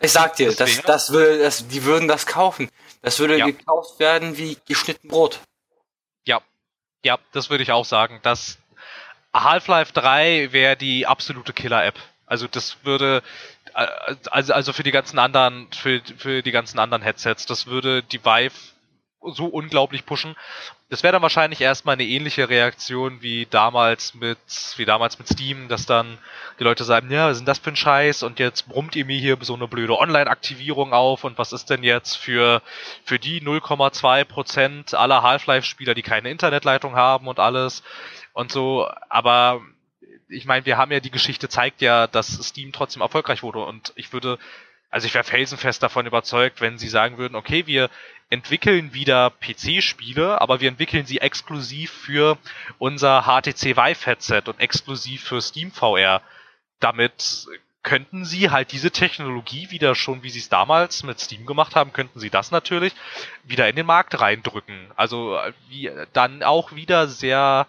Ich sag dir, das, das würde, das, die würden das kaufen. Das würde ja. gekauft werden wie geschnitten Brot. Ja, das würde ich auch sagen. Das Half-Life 3 wäre die absolute Killer-App. Also das würde, also, also für die ganzen anderen, für, für die ganzen anderen Headsets, das würde die Vive so unglaublich pushen. Das wäre dann wahrscheinlich erstmal eine ähnliche Reaktion wie damals mit, wie damals mit Steam, dass dann die Leute sagen, ja, was denn das für ein Scheiß? Und jetzt brummt ihr mir hier so eine blöde Online-Aktivierung auf. Und was ist denn jetzt für, für die 0,2% aller Half-Life-Spieler, die keine Internetleitung haben und alles? Und so, aber ich meine, wir haben ja die Geschichte zeigt ja, dass Steam trotzdem erfolgreich wurde. Und ich würde, also ich wäre felsenfest davon überzeugt, wenn sie sagen würden, okay, wir entwickeln wieder PC-Spiele, aber wir entwickeln sie exklusiv für unser HTC Vive Headset und exklusiv für Steam VR. Damit könnten sie halt diese Technologie wieder schon, wie sie es damals mit Steam gemacht haben, könnten sie das natürlich wieder in den Markt reindrücken. Also wie dann auch wieder sehr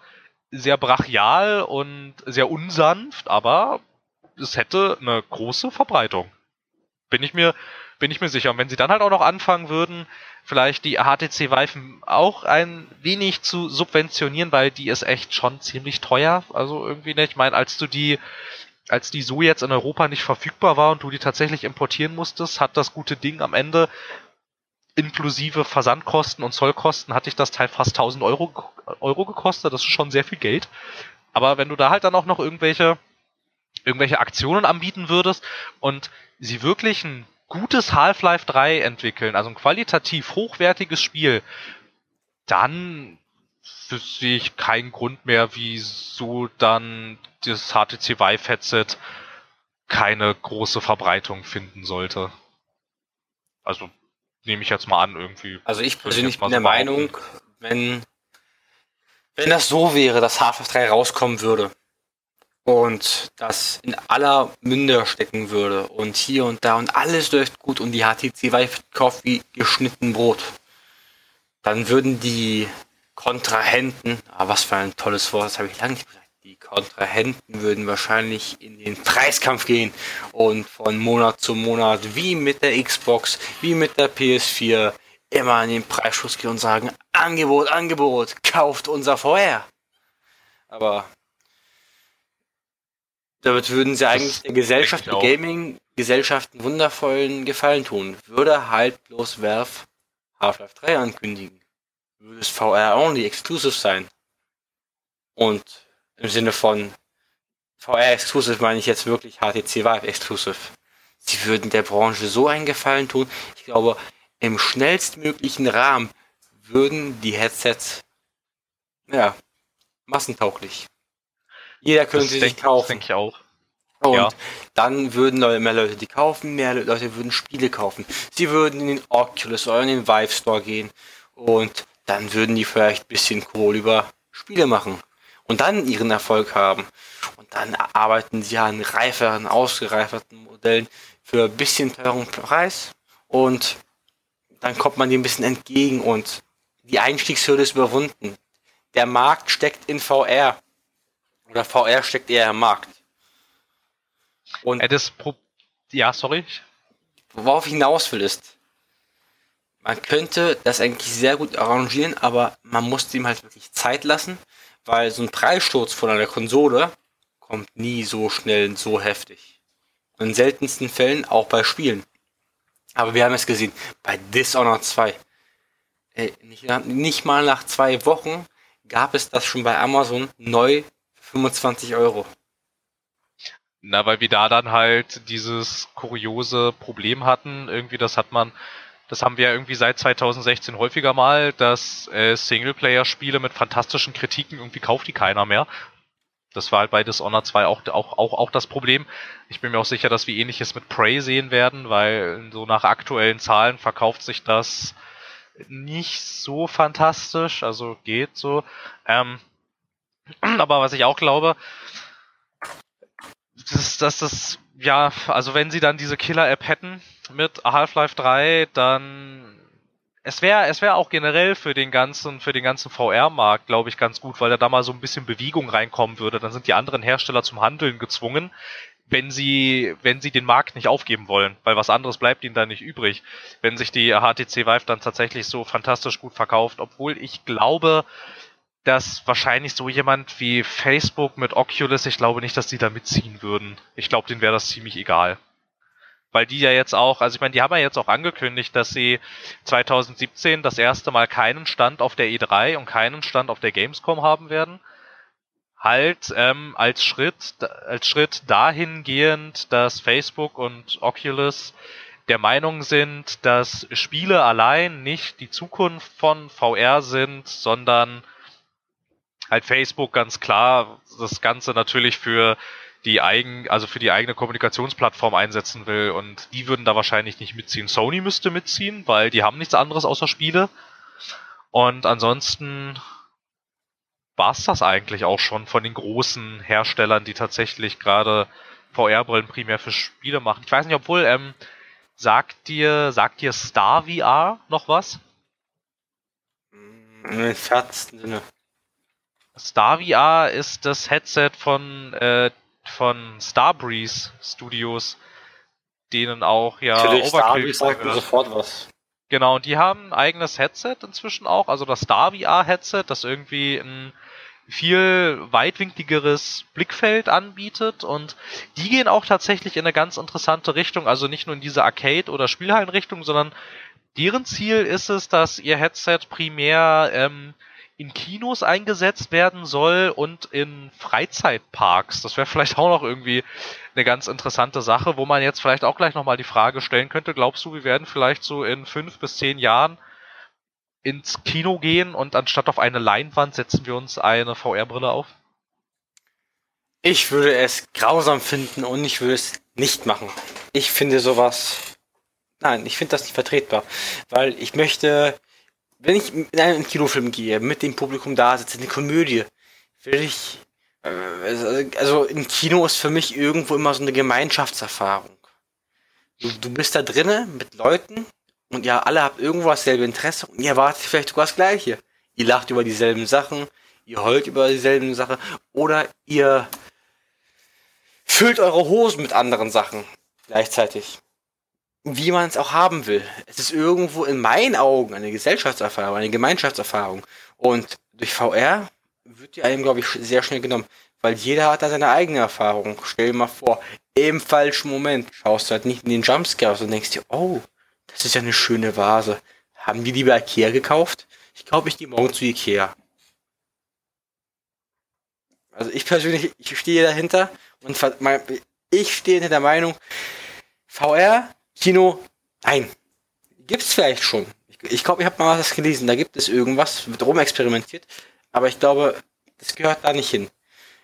sehr brachial und sehr unsanft, aber es hätte eine große Verbreitung. Bin ich mir, bin ich mir sicher. Und wenn sie dann halt auch noch anfangen würden, vielleicht die HTC Vive auch ein wenig zu subventionieren, weil die ist echt schon ziemlich teuer. Also irgendwie nicht. Ich meine, als du die, als die so jetzt in Europa nicht verfügbar war und du die tatsächlich importieren musstest, hat das gute Ding am Ende inklusive Versandkosten und Zollkosten hatte ich das Teil fast 1000 Euro, Euro gekostet. Das ist schon sehr viel Geld. Aber wenn du da halt dann auch noch irgendwelche, irgendwelche Aktionen anbieten würdest und sie wirklich ein gutes Half-Life 3 entwickeln, also ein qualitativ hochwertiges Spiel, dann sehe ich keinen Grund mehr, wieso dann das HTC Vive Headset keine große Verbreitung finden sollte. Also nehme ich jetzt mal an irgendwie. Also ich persönlich bin der Meinung, wenn wenn das so wäre, dass Half-Life 3 rauskommen würde und das in aller Münder stecken würde. Und hier und da. Und alles läuft gut. Und die HTC Vive kauft wie geschnitten Brot, dann würden die Kontrahenten, ah, was für ein tolles Wort, das habe ich lange nicht gesagt, die Kontrahenten würden wahrscheinlich in den Preiskampf gehen und von Monat zu Monat, wie mit der Xbox, wie mit der PS4, immer an den Preisschuss gehen und sagen, Angebot, Angebot, kauft unser VR. Aber damit würden sie eigentlich der Gesellschaft, der Gaming-Gesellschaft einen wundervollen Gefallen tun. Würde halt bloß Valve Half-Life 3 ankündigen würde es VR-only exclusive sein. Und im Sinne von VR-exclusive meine ich jetzt wirklich HTC Vive exclusive. Sie würden der Branche so einen Gefallen tun. Ich glaube, im schnellstmöglichen Rahmen würden die Headsets ja, massentauglich. Jeder könnte sich kaufen. Das denke ich auch. Und ja. dann würden mehr Leute die kaufen, mehr Leute würden Spiele kaufen. Sie würden in den Oculus oder in den Vive Store gehen und dann würden die vielleicht ein bisschen Kohle über Spiele machen und dann ihren Erfolg haben. Und dann arbeiten sie an reiferen, ausgereiferten Modellen für ein bisschen teuren Preis und dann kommt man dem ein bisschen entgegen und die Einstiegshürde ist überwunden. Der Markt steckt in VR. Oder VR steckt eher im Markt. Und äh, das Pro ja, sorry. Worauf ich hinaus will ist, man könnte das eigentlich sehr gut arrangieren, aber man muss dem halt wirklich Zeit lassen, weil so ein Preissturz von einer Konsole kommt nie so schnell so heftig. In seltensten Fällen auch bei Spielen. Aber wir haben es gesehen, bei Dishonored 2. Äh, nicht, nicht, mal nach zwei Wochen gab es das schon bei Amazon neu 25 Euro. Na, weil wir da dann halt dieses kuriose Problem hatten. Irgendwie, das hat man das haben wir ja irgendwie seit 2016 häufiger mal, dass äh, Singleplayer-Spiele mit fantastischen Kritiken irgendwie kauft die keiner mehr. Das war halt bei Dishonored 2 auch, auch, auch, auch das Problem. Ich bin mir auch sicher, dass wir ähnliches mit Prey sehen werden, weil so nach aktuellen Zahlen verkauft sich das nicht so fantastisch, also geht so. Ähm, [clears throat] aber was ich auch glaube, ist, dass das, ja, also wenn sie dann diese Killer-App hätten, mit Half-Life 3, dann es wäre es wäre auch generell für den ganzen für den ganzen VR-Markt, glaube ich, ganz gut, weil da da mal so ein bisschen Bewegung reinkommen würde. Dann sind die anderen Hersteller zum Handeln gezwungen, wenn sie wenn sie den Markt nicht aufgeben wollen, weil was anderes bleibt ihnen da nicht übrig. Wenn sich die HTC Vive dann tatsächlich so fantastisch gut verkauft, obwohl ich glaube, dass wahrscheinlich so jemand wie Facebook mit Oculus, ich glaube nicht, dass die da mitziehen würden. Ich glaube, denen wäre das ziemlich egal weil die ja jetzt auch, also ich meine, die haben ja jetzt auch angekündigt, dass sie 2017 das erste Mal keinen Stand auf der E3 und keinen Stand auf der Gamescom haben werden. Halt ähm, als Schritt, als Schritt dahingehend, dass Facebook und Oculus der Meinung sind, dass Spiele allein nicht die Zukunft von VR sind, sondern halt Facebook ganz klar das Ganze natürlich für die eigen, also für die eigene Kommunikationsplattform einsetzen will und die würden da wahrscheinlich nicht mitziehen. Sony müsste mitziehen, weil die haben nichts anderes außer Spiele. Und ansonsten war es das eigentlich auch schon von den großen Herstellern, die tatsächlich gerade VR-Brillen primär für Spiele machen. Ich weiß nicht, obwohl, ähm, sagt dir, sagt dir Star VR noch was? Im Sinne. Star VR ist das Headset von äh, von Starbreeze Studios, denen auch ja Natürlich, Overkill sagt mir sofort was. Genau, und die haben ein eigenes Headset inzwischen auch, also das Star VR Headset, das irgendwie ein viel weitwinkligeres Blickfeld anbietet und die gehen auch tatsächlich in eine ganz interessante Richtung, also nicht nur in diese Arcade- oder Spielhallenrichtung, sondern deren Ziel ist es, dass ihr Headset primär ähm, in Kinos eingesetzt werden soll und in Freizeitparks. Das wäre vielleicht auch noch irgendwie eine ganz interessante Sache, wo man jetzt vielleicht auch gleich nochmal die Frage stellen könnte, glaubst du, wir werden vielleicht so in fünf bis zehn Jahren ins Kino gehen und anstatt auf eine Leinwand setzen wir uns eine VR-Brille auf? Ich würde es grausam finden und ich würde es nicht machen. Ich finde sowas. Nein, ich finde das nicht vertretbar. Weil ich möchte wenn ich in einen Kinofilm gehe, mit dem Publikum da sitze, eine Komödie, will ich, äh, also im Kino ist für mich irgendwo immer so eine Gemeinschaftserfahrung. Du, du bist da drinnen mit Leuten und ihr alle habt irgendwo dasselbe Interesse und ihr erwartet vielleicht sogar das Gleiche. Ihr lacht über dieselben Sachen, ihr heult über dieselben Sachen oder ihr füllt eure Hosen mit anderen Sachen gleichzeitig wie man es auch haben will. Es ist irgendwo in meinen Augen eine Gesellschaftserfahrung, eine Gemeinschaftserfahrung. Und durch VR wird die einem, glaube ich, sehr schnell genommen. Weil jeder hat da seine eigene Erfahrung. Stell dir mal vor, im falschen Moment schaust du halt nicht in den Jumpscare und denkst dir, oh, das ist ja eine schöne Vase. Haben die lieber Ikea gekauft? Ich glaube, ich gehe morgen zu Ikea. Also ich persönlich, ich stehe dahinter und ich stehe hinter der Meinung, VR Kino, nein. Gibt's vielleicht schon. Ich glaube, ich, glaub, ich habe mal was gelesen. Da gibt es irgendwas, wird rumexperimentiert. Aber ich glaube, das gehört da nicht hin.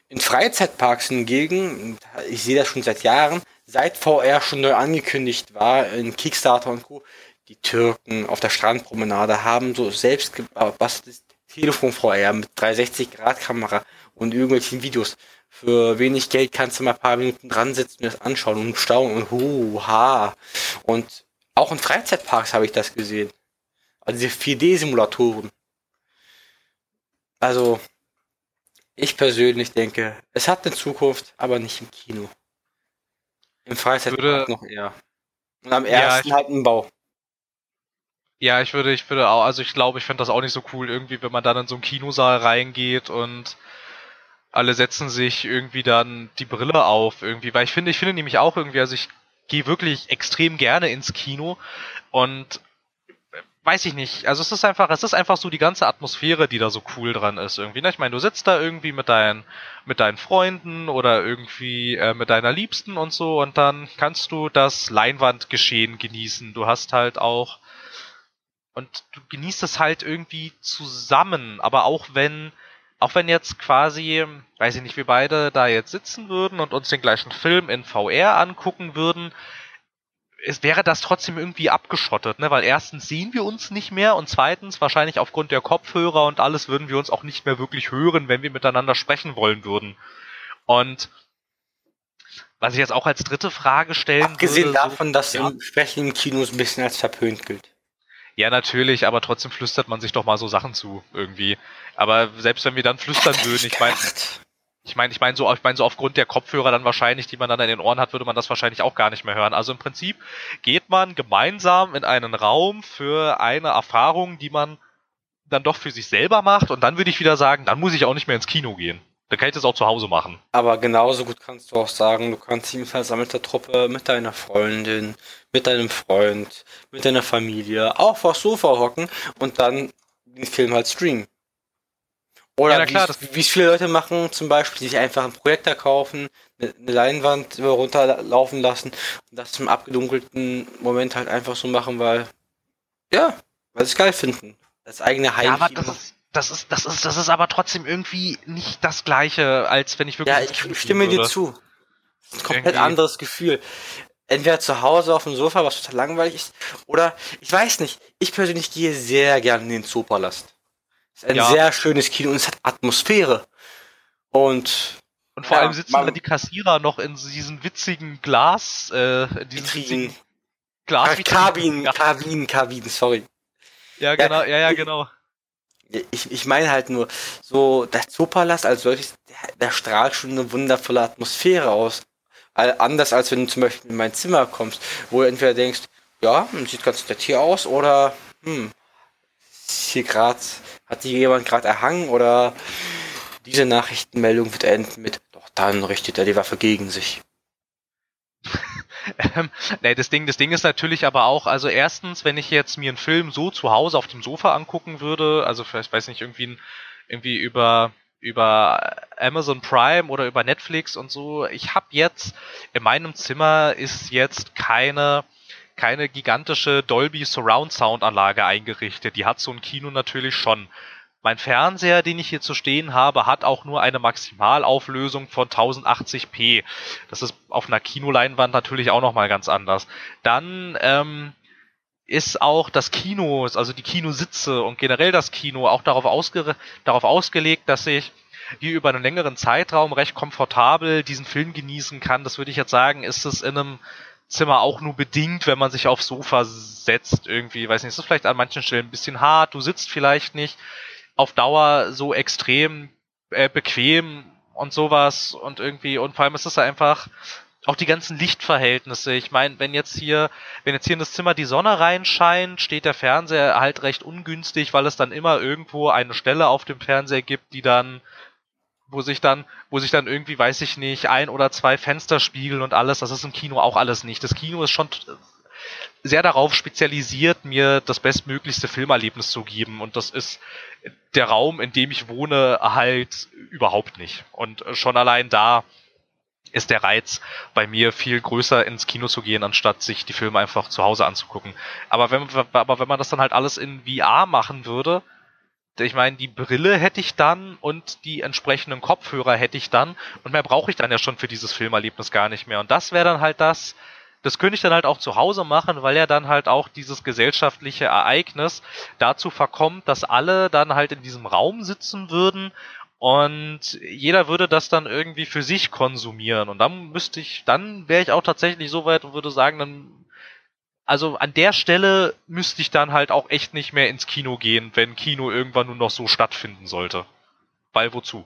In Freizeitparks hingegen, ich sehe das schon seit Jahren, seit VR schon neu angekündigt war, in Kickstarter und Co., die Türken auf der Strandpromenade haben so selbst gebasteltes Telefon VR mit 360-Grad-Kamera und irgendwelchen Videos. Für wenig Geld kannst du mal ein paar Minuten dran sitzen und das anschauen und staunen und huha. Und auch in Freizeitparks habe ich das gesehen. Also diese 4D-Simulatoren. Also, ich persönlich denke, es hat eine Zukunft, aber nicht im Kino. Im Freizeitpark noch eher. Und am ersten ja, halt im Bau. Ja, ich würde, ich würde auch, also ich glaube, ich fände das auch nicht so cool, irgendwie, wenn man dann in so einen Kinosaal reingeht und alle setzen sich irgendwie dann die Brille auf irgendwie, weil ich finde, ich finde nämlich auch irgendwie, also ich gehe wirklich extrem gerne ins Kino und äh, weiß ich nicht, also es ist einfach, es ist einfach so die ganze Atmosphäre, die da so cool dran ist irgendwie. Ne? Ich meine, du sitzt da irgendwie mit deinen, mit deinen Freunden oder irgendwie äh, mit deiner Liebsten und so und dann kannst du das Leinwandgeschehen genießen. Du hast halt auch und du genießt es halt irgendwie zusammen, aber auch wenn auch wenn jetzt quasi, weiß ich nicht, wir beide da jetzt sitzen würden und uns den gleichen Film in VR angucken würden, es wäre das trotzdem irgendwie abgeschottet, ne? Weil erstens sehen wir uns nicht mehr und zweitens wahrscheinlich aufgrund der Kopfhörer und alles würden wir uns auch nicht mehr wirklich hören, wenn wir miteinander sprechen wollen würden. Und was ich jetzt auch als dritte Frage stellen Abgesehen würde, davon, so, dass ja. Sprechen im Kino ein bisschen als verpönt gilt. Ja, natürlich, aber trotzdem flüstert man sich doch mal so Sachen zu, irgendwie. Aber selbst wenn wir dann flüstern würden, ich meine, ich meine, ich meine so, ich meine so aufgrund der Kopfhörer dann wahrscheinlich, die man dann in den Ohren hat, würde man das wahrscheinlich auch gar nicht mehr hören. Also im Prinzip geht man gemeinsam in einen Raum für eine Erfahrung, die man dann doch für sich selber macht und dann würde ich wieder sagen, dann muss ich auch nicht mehr ins Kino gehen. Dann kann ich das auch zu Hause machen. Aber genauso gut kannst du auch sagen, du kannst in versammelter Truppe mit deiner Freundin, mit deinem Freund, mit deiner Familie auf das Sofa hocken und dann den Film halt streamen. Oder ja, klar, wie, wie viele Leute machen zum Beispiel, sich einfach einen Projektor kaufen, eine, eine Leinwand runterlaufen lassen und das im abgedunkelten Moment halt einfach so machen, weil, ja, weil sie es geil finden. Das eigene Heim. Ja, das ist, das ist, das ist, aber trotzdem irgendwie nicht das gleiche, als wenn ich wirklich. Ja, ich stimme würde. dir zu. Komplett irgendwie. anderes Gefühl. Entweder zu Hause auf dem Sofa, was total langweilig ist, oder ich weiß nicht. Ich persönlich gehe sehr gerne in den Zoopalast. Es ist ein ja. sehr schönes Kino und es hat Atmosphäre. Und und vor ja, allem sitzen da die Kassierer noch in diesen witzigen Glas, äh, in diesen witzigen Glas. Kabinen, Kabinen, Kabinen, sorry. Ja, genau, ja, ja, genau. Ich, ich meine halt nur, so der Zoopalast als solches, der, der strahlt schon eine wundervolle Atmosphäre aus. Anders als wenn du zum Beispiel in mein Zimmer kommst, wo du entweder denkst, ja, sieht ganz nett hier aus, oder hm, ist hier gerade, hat hier jemand gerade erhangen oder diese Nachrichtenmeldung wird enden mit, doch dann richtet er die Waffe gegen sich. Ähm, nee, das Ding, das Ding ist natürlich aber auch, also erstens, wenn ich jetzt mir einen Film so zu Hause auf dem Sofa angucken würde, also vielleicht weiß nicht, irgendwie, irgendwie über über Amazon Prime oder über Netflix und so. Ich habe jetzt in meinem Zimmer ist jetzt keine keine gigantische Dolby Surround Sound Anlage eingerichtet. Die hat so ein Kino natürlich schon. Mein Fernseher, den ich hier zu stehen habe, hat auch nur eine Maximalauflösung von 1080p. Das ist auf einer Kinoleinwand natürlich auch nochmal ganz anders. Dann ähm, ist auch das Kino, also die Kinositze und generell das Kino auch darauf, ausge darauf ausgelegt, dass ich hier über einen längeren Zeitraum recht komfortabel diesen Film genießen kann. Das würde ich jetzt sagen, ist es in einem Zimmer auch nur bedingt, wenn man sich aufs Sofa setzt irgendwie. Weiß nicht, ist es vielleicht an manchen Stellen ein bisschen hart, du sitzt vielleicht nicht auf Dauer so extrem äh, bequem und sowas und irgendwie und vor allem ist es einfach auch die ganzen Lichtverhältnisse. Ich meine, wenn jetzt hier, wenn jetzt hier in das Zimmer die Sonne reinscheint, steht der Fernseher halt recht ungünstig, weil es dann immer irgendwo eine Stelle auf dem Fernseher gibt, die dann, wo sich dann, wo sich dann irgendwie, weiß ich nicht, ein oder zwei Fenster spiegeln und alles. Das ist im Kino auch alles nicht. Das Kino ist schon sehr darauf spezialisiert, mir das bestmöglichste Filmerlebnis zu geben. Und das ist der Raum, in dem ich wohne, halt überhaupt nicht. Und schon allein da ist der Reiz bei mir viel größer ins Kino zu gehen, anstatt sich die Filme einfach zu Hause anzugucken. Aber wenn, aber wenn man das dann halt alles in VR machen würde, ich meine, die Brille hätte ich dann und die entsprechenden Kopfhörer hätte ich dann und mehr brauche ich dann ja schon für dieses Filmerlebnis gar nicht mehr. Und das wäre dann halt das, das könnte ich dann halt auch zu Hause machen, weil ja dann halt auch dieses gesellschaftliche Ereignis dazu verkommt, dass alle dann halt in diesem Raum sitzen würden und jeder würde das dann irgendwie für sich konsumieren. Und dann müsste ich, dann wäre ich auch tatsächlich so weit und würde sagen, dann, also an der Stelle müsste ich dann halt auch echt nicht mehr ins Kino gehen, wenn Kino irgendwann nur noch so stattfinden sollte. Weil wozu?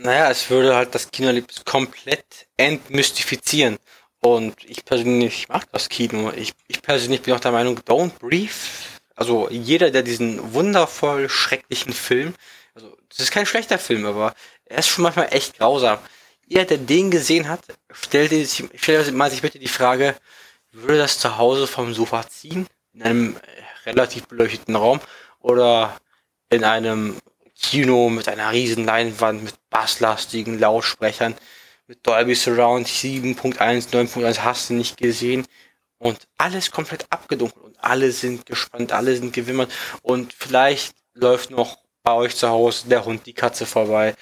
Naja, es würde halt das Kinoerlebnis komplett entmystifizieren. Und ich persönlich mag das Kino. Ich, ich persönlich bin auch der Meinung, Don't Brief, also jeder, der diesen wundervoll schrecklichen Film, also das ist kein schlechter Film, aber er ist schon manchmal echt grausam. Jeder, der den gesehen hat, stellt sich, stellt mal sich bitte die Frage, würde das zu Hause vom Sofa ziehen? In einem relativ beleuchteten Raum oder in einem Kino mit einer riesen Leinwand, mit basslastigen Lautsprechern, mit Dolby Surround 7.1, 9.1 hast du nicht gesehen. Und alles komplett abgedunkelt und alle sind gespannt, alle sind gewimmert und vielleicht läuft noch bei euch zu Hause der Hund, die Katze vorbei,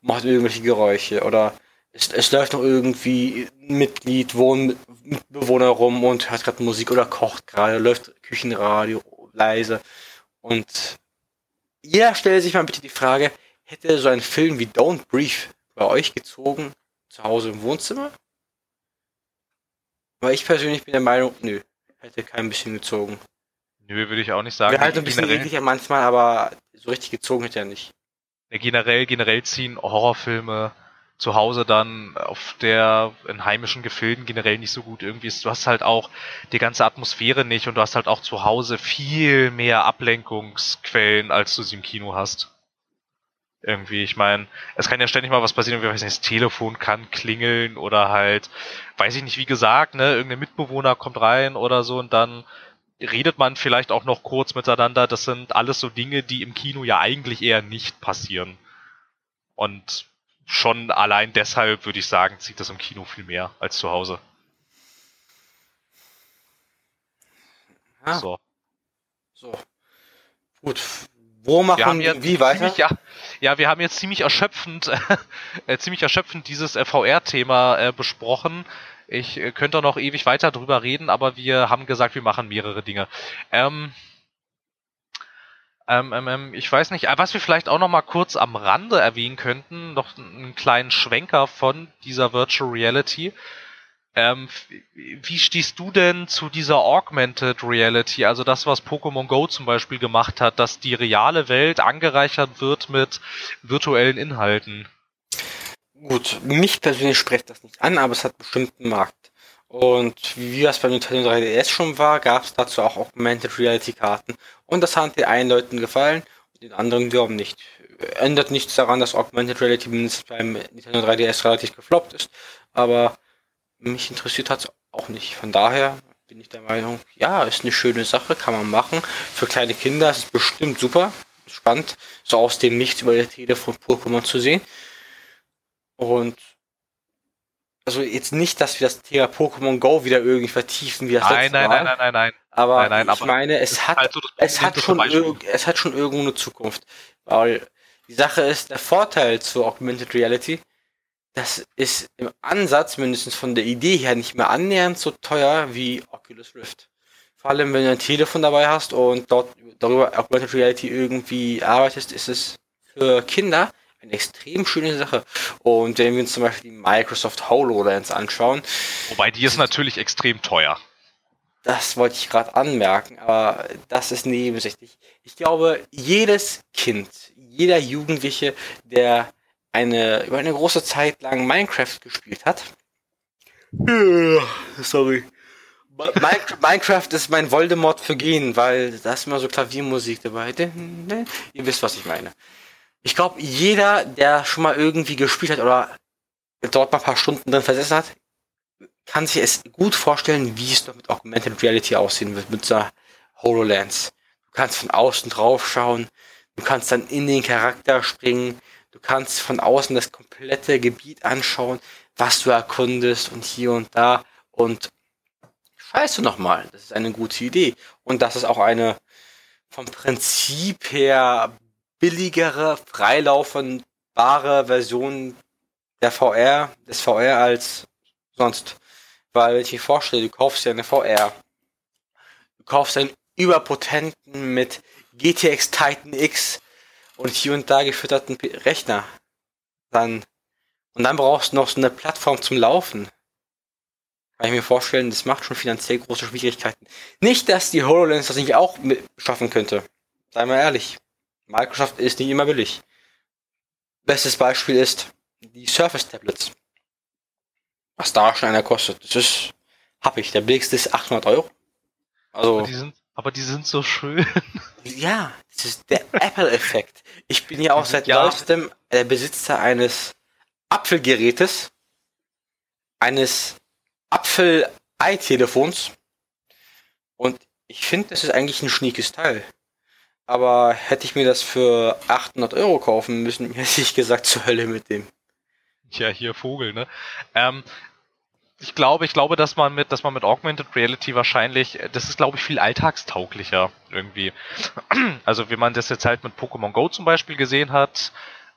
macht irgendwelche Geräusche oder es, es läuft noch irgendwie ein Mitglied, Wohnbewohner rum und hört gerade Musik oder kocht gerade, läuft Küchenradio leise und jeder stelle sich mal bitte die Frage, hätte so ein Film wie Don't Brief bei euch gezogen, zu Hause im Wohnzimmer? Weil ich persönlich bin der Meinung, nö, hätte kein bisschen gezogen. Nö, würde ich auch nicht sagen. Wäre halt ein bisschen ekliger manchmal, aber so richtig gezogen hätte er nicht. Ja, generell, generell ziehen Horrorfilme zu Hause dann auf der in heimischen Gefilden generell nicht so gut irgendwie ist. Du hast halt auch die ganze Atmosphäre nicht und du hast halt auch zu Hause viel mehr Ablenkungsquellen, als du sie im Kino hast. Irgendwie, ich meine, es kann ja ständig mal was passieren, wie weiß nicht, das Telefon kann klingeln oder halt, weiß ich nicht, wie gesagt, ne, irgendein Mitbewohner kommt rein oder so und dann redet man vielleicht auch noch kurz miteinander. Das sind alles so Dinge, die im Kino ja eigentlich eher nicht passieren. Und schon allein deshalb würde ich sagen, zieht das im Kino viel mehr als zu Hause. Ah. So. So. Gut. Wo machen wir wie weiter? Ziemlich, ja, ja, wir haben jetzt ziemlich erschöpfend, [laughs] äh, ziemlich erschöpfend dieses äh, VR-Thema äh, besprochen. Ich äh, könnte noch ewig weiter drüber reden, aber wir haben gesagt, wir machen mehrere Dinge. Ähm, ähm, ähm, ähm, ich weiß nicht, äh, was wir vielleicht auch noch mal kurz am Rande erwähnen könnten, noch einen kleinen Schwenker von dieser Virtual Reality. Ähm, wie stehst du denn zu dieser Augmented Reality, also das, was Pokémon Go zum Beispiel gemacht hat, dass die reale Welt angereichert wird mit virtuellen Inhalten? Gut, mich persönlich spricht das nicht an, aber es hat bestimmt einen Markt. Und wie das bei Nintendo 3DS schon war, gab es dazu auch Augmented Reality Karten. Und das hat den einen Leuten gefallen und den anderen glauben nicht. Ändert nichts daran, dass Augmented Reality mindestens beim Nintendo 3DS relativ gefloppt ist, aber mich interessiert hat es auch nicht. Von daher bin ich der Meinung, ja, ist eine schöne Sache, kann man machen. Für kleine Kinder ist es bestimmt super, spannend, so aus dem Nichts über das Telefon Pokémon zu sehen. Und also jetzt nicht, dass wir das Thema Pokémon Go wieder irgendwie vertiefen, wie das nein, nein, nein, nein, nein, nein. Aber nein, nein, ich aber meine, es hat, halt so es hat schon, irg- es hat schon irgendwo eine Zukunft. Weil die Sache ist, der Vorteil zu Augmented Reality, das ist im Ansatz, mindestens von der Idee her, nicht mehr annähernd so teuer wie Oculus Rift. Vor allem, wenn du ein Telefon dabei hast und dort darüber Augmented Reality irgendwie arbeitest, ist es für Kinder eine extrem schöne Sache. Und wenn wir uns zum Beispiel die Microsoft HoloLens anschauen, Wobei die ist natürlich extrem teuer. das wollte ich gerade anmerken, aber das ist nebensächlich. Ich glaube, jedes Kind, jeder Jugendliche, der eine über eine große Zeit lang Minecraft gespielt hat. Sorry. Mi- Minecraft ist mein Voldemort für Gehen, weil da ist immer so Klaviermusik dabei. Ihr wisst, was ich meine. Ich glaube, jeder, der schon mal irgendwie gespielt hat oder dort mal ein paar Stunden drin versessen hat, kann sich es gut vorstellen, wie es doch mit Augmented Reality aussehen wird, mit so HoloLens. Du kannst von außen drauf schauen, du kannst dann in den Charakter springen, du kannst von außen das komplette Gebiet anschauen, was du erkundest und hier und da und scheiße nochmal, das ist eine gute Idee. Und das ist auch eine vom Prinzip her billigere, freilaufendbare Version der VR, des VR als sonst. Weil wenn ich mir vorstelle, du kaufst ja eine VR. Du kaufst einen überpotenten mit GTX Titan X und hier und da gefütterten Rechner. Dann, und dann brauchst du noch so eine Plattform zum Laufen. Kann ich mir vorstellen, das macht schon finanziell große Schwierigkeiten. Nicht, dass die HoloLens das nicht auch schaffen könnte. Sei mal ehrlich. Microsoft ist nicht immer billig. Bestes Beispiel ist die Surface Tablets. Was da schon einer kostet. Das ist, hab ich. Der billigste ist 800 Euro. Also, Aber die sind, aber die sind so schön. [laughs] ja, das ist der Apple-Effekt. Ich bin ja auch [laughs] seit Ja. neuestem der Besitzer eines Apfelgerätes, eines Apfel-Ei-Telefons. Und ich finde, das ist eigentlich ein schniekes Teil. Aber hätte ich mir das für 800 Euro kaufen müssen, [laughs] hätte ich gesagt, zur Hölle mit dem. Ja, hier Vogel, ne? Ähm, ich glaube, ich glaube, dass man mit, dass man mit Augmented Reality wahrscheinlich, das ist, glaube ich, viel alltagstauglicher irgendwie. [clears throat] Also, wie man das jetzt halt mit Pokémon Go zum Beispiel gesehen hat,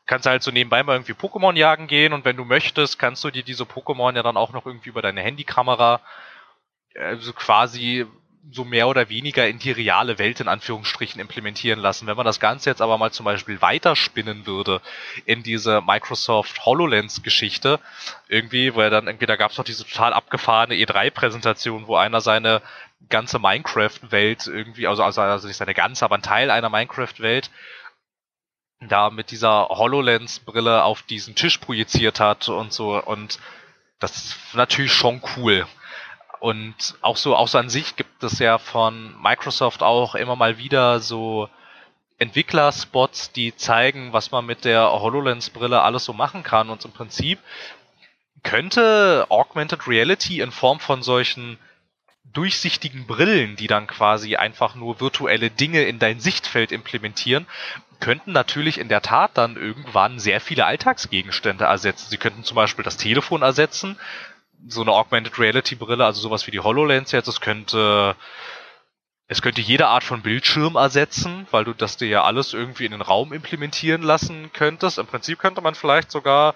kannst du halt so nebenbei mal irgendwie Pokémon jagen gehen und wenn du möchtest, kannst du dir diese Pokémon ja dann auch noch irgendwie über deine Handykamera äh, so quasi so mehr oder weniger in die reale Welt in Anführungsstrichen implementieren lassen. Wenn man das Ganze jetzt aber mal zum Beispiel weiterspinnen würde in diese Microsoft HoloLens-Geschichte, irgendwie, weil dann irgendwie, da gab es doch diese total abgefahrene E3-Präsentation, wo einer seine ganze Minecraft-Welt irgendwie, also, also, also nicht seine ganze, aber ein Teil einer Minecraft-Welt da mit dieser HoloLens-Brille auf diesen Tisch projiziert hat und so und das ist natürlich schon cool. Und auch so, auch so an sich gibt es ja von Microsoft auch immer mal wieder so Entwicklerspots, die zeigen, was man mit der HoloLens-Brille alles so machen kann. Und im Prinzip könnte Augmented Reality in Form von solchen durchsichtigen Brillen, die dann quasi einfach nur virtuelle Dinge in dein Sichtfeld implementieren, könnten natürlich in der Tat dann irgendwann sehr viele Alltagsgegenstände ersetzen. Sie könnten zum Beispiel das Telefon ersetzen, so eine Augmented Reality Brille, also sowas wie die HoloLens jetzt, es könnte es könnte jede Art von Bildschirm ersetzen, weil du das dir ja alles irgendwie in den Raum implementieren lassen könntest. Im Prinzip könnte man vielleicht sogar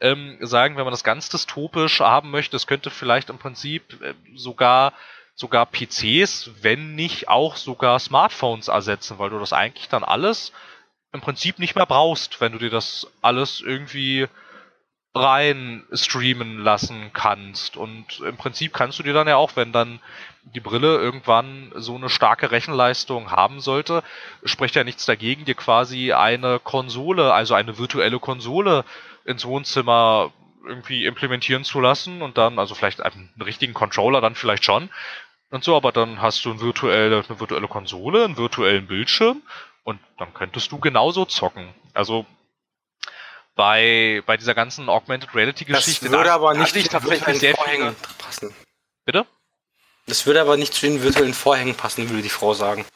ähm, sagen, wenn man das ganz dystopisch haben möchte, es könnte vielleicht im Prinzip äh, sogar sogar PCs, wenn nicht auch sogar Smartphones ersetzen, weil du das eigentlich dann alles im Prinzip nicht mehr brauchst, wenn du dir das alles irgendwie rein streamen lassen kannst. Und im Prinzip kannst du dir dann ja auch, wenn dann die Brille irgendwann so eine starke Rechenleistung haben sollte, spricht ja nichts dagegen, dir quasi eine Konsole, also eine virtuelle Konsole ins Wohnzimmer irgendwie implementieren zu lassen und dann, also vielleicht einen richtigen Controller dann vielleicht schon und so, aber dann hast du ein virtuelle, eine virtuelle Konsole, einen virtuellen Bildschirm Und dann könntest du genauso zocken. Also bei, bei dieser ganzen Augmented Reality Geschichte. Das würde aber nicht da tatsächlich sehr Vorhängen passen. Bitte? Das würde aber nicht zu den virtuellen Vorhängen passen, würde die Frau sagen.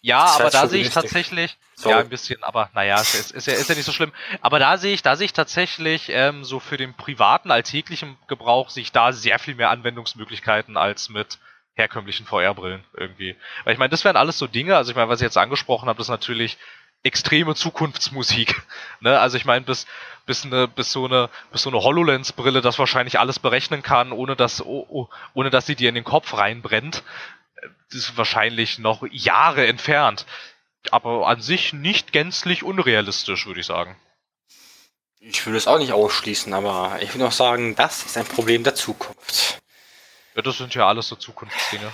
Ja, aber da sehe ich tatsächlich, so. ja, ein bisschen, aber naja, ist, ist, ist, ja, ist ja nicht so schlimm. Aber da sehe ich, da sehe ich tatsächlich ähm, so für den privaten, alltäglichen Gebrauch, sehe ich da sehr viel mehr Anwendungsmöglichkeiten als mit herkömmlichen VR-Brillen irgendwie. Weil ich meine, das wären alles so Dinge, also ich meine, was ich jetzt angesprochen habe, das ist natürlich extreme Zukunftsmusik. [laughs] Ne? Also ich meine, bis, bis, eine, bis so eine, bis so eine HoloLens-Brille das wahrscheinlich alles berechnen kann, ohne dass, oh, oh, ohne dass sie dir in den Kopf reinbrennt ist wahrscheinlich noch Jahre entfernt. Aber an sich nicht gänzlich unrealistisch, würde ich sagen. Ich würde es auch nicht ausschließen, aber ich würde auch sagen, das ist ein Problem der Zukunft. Ja, das sind ja alles so Zukunftsdinge.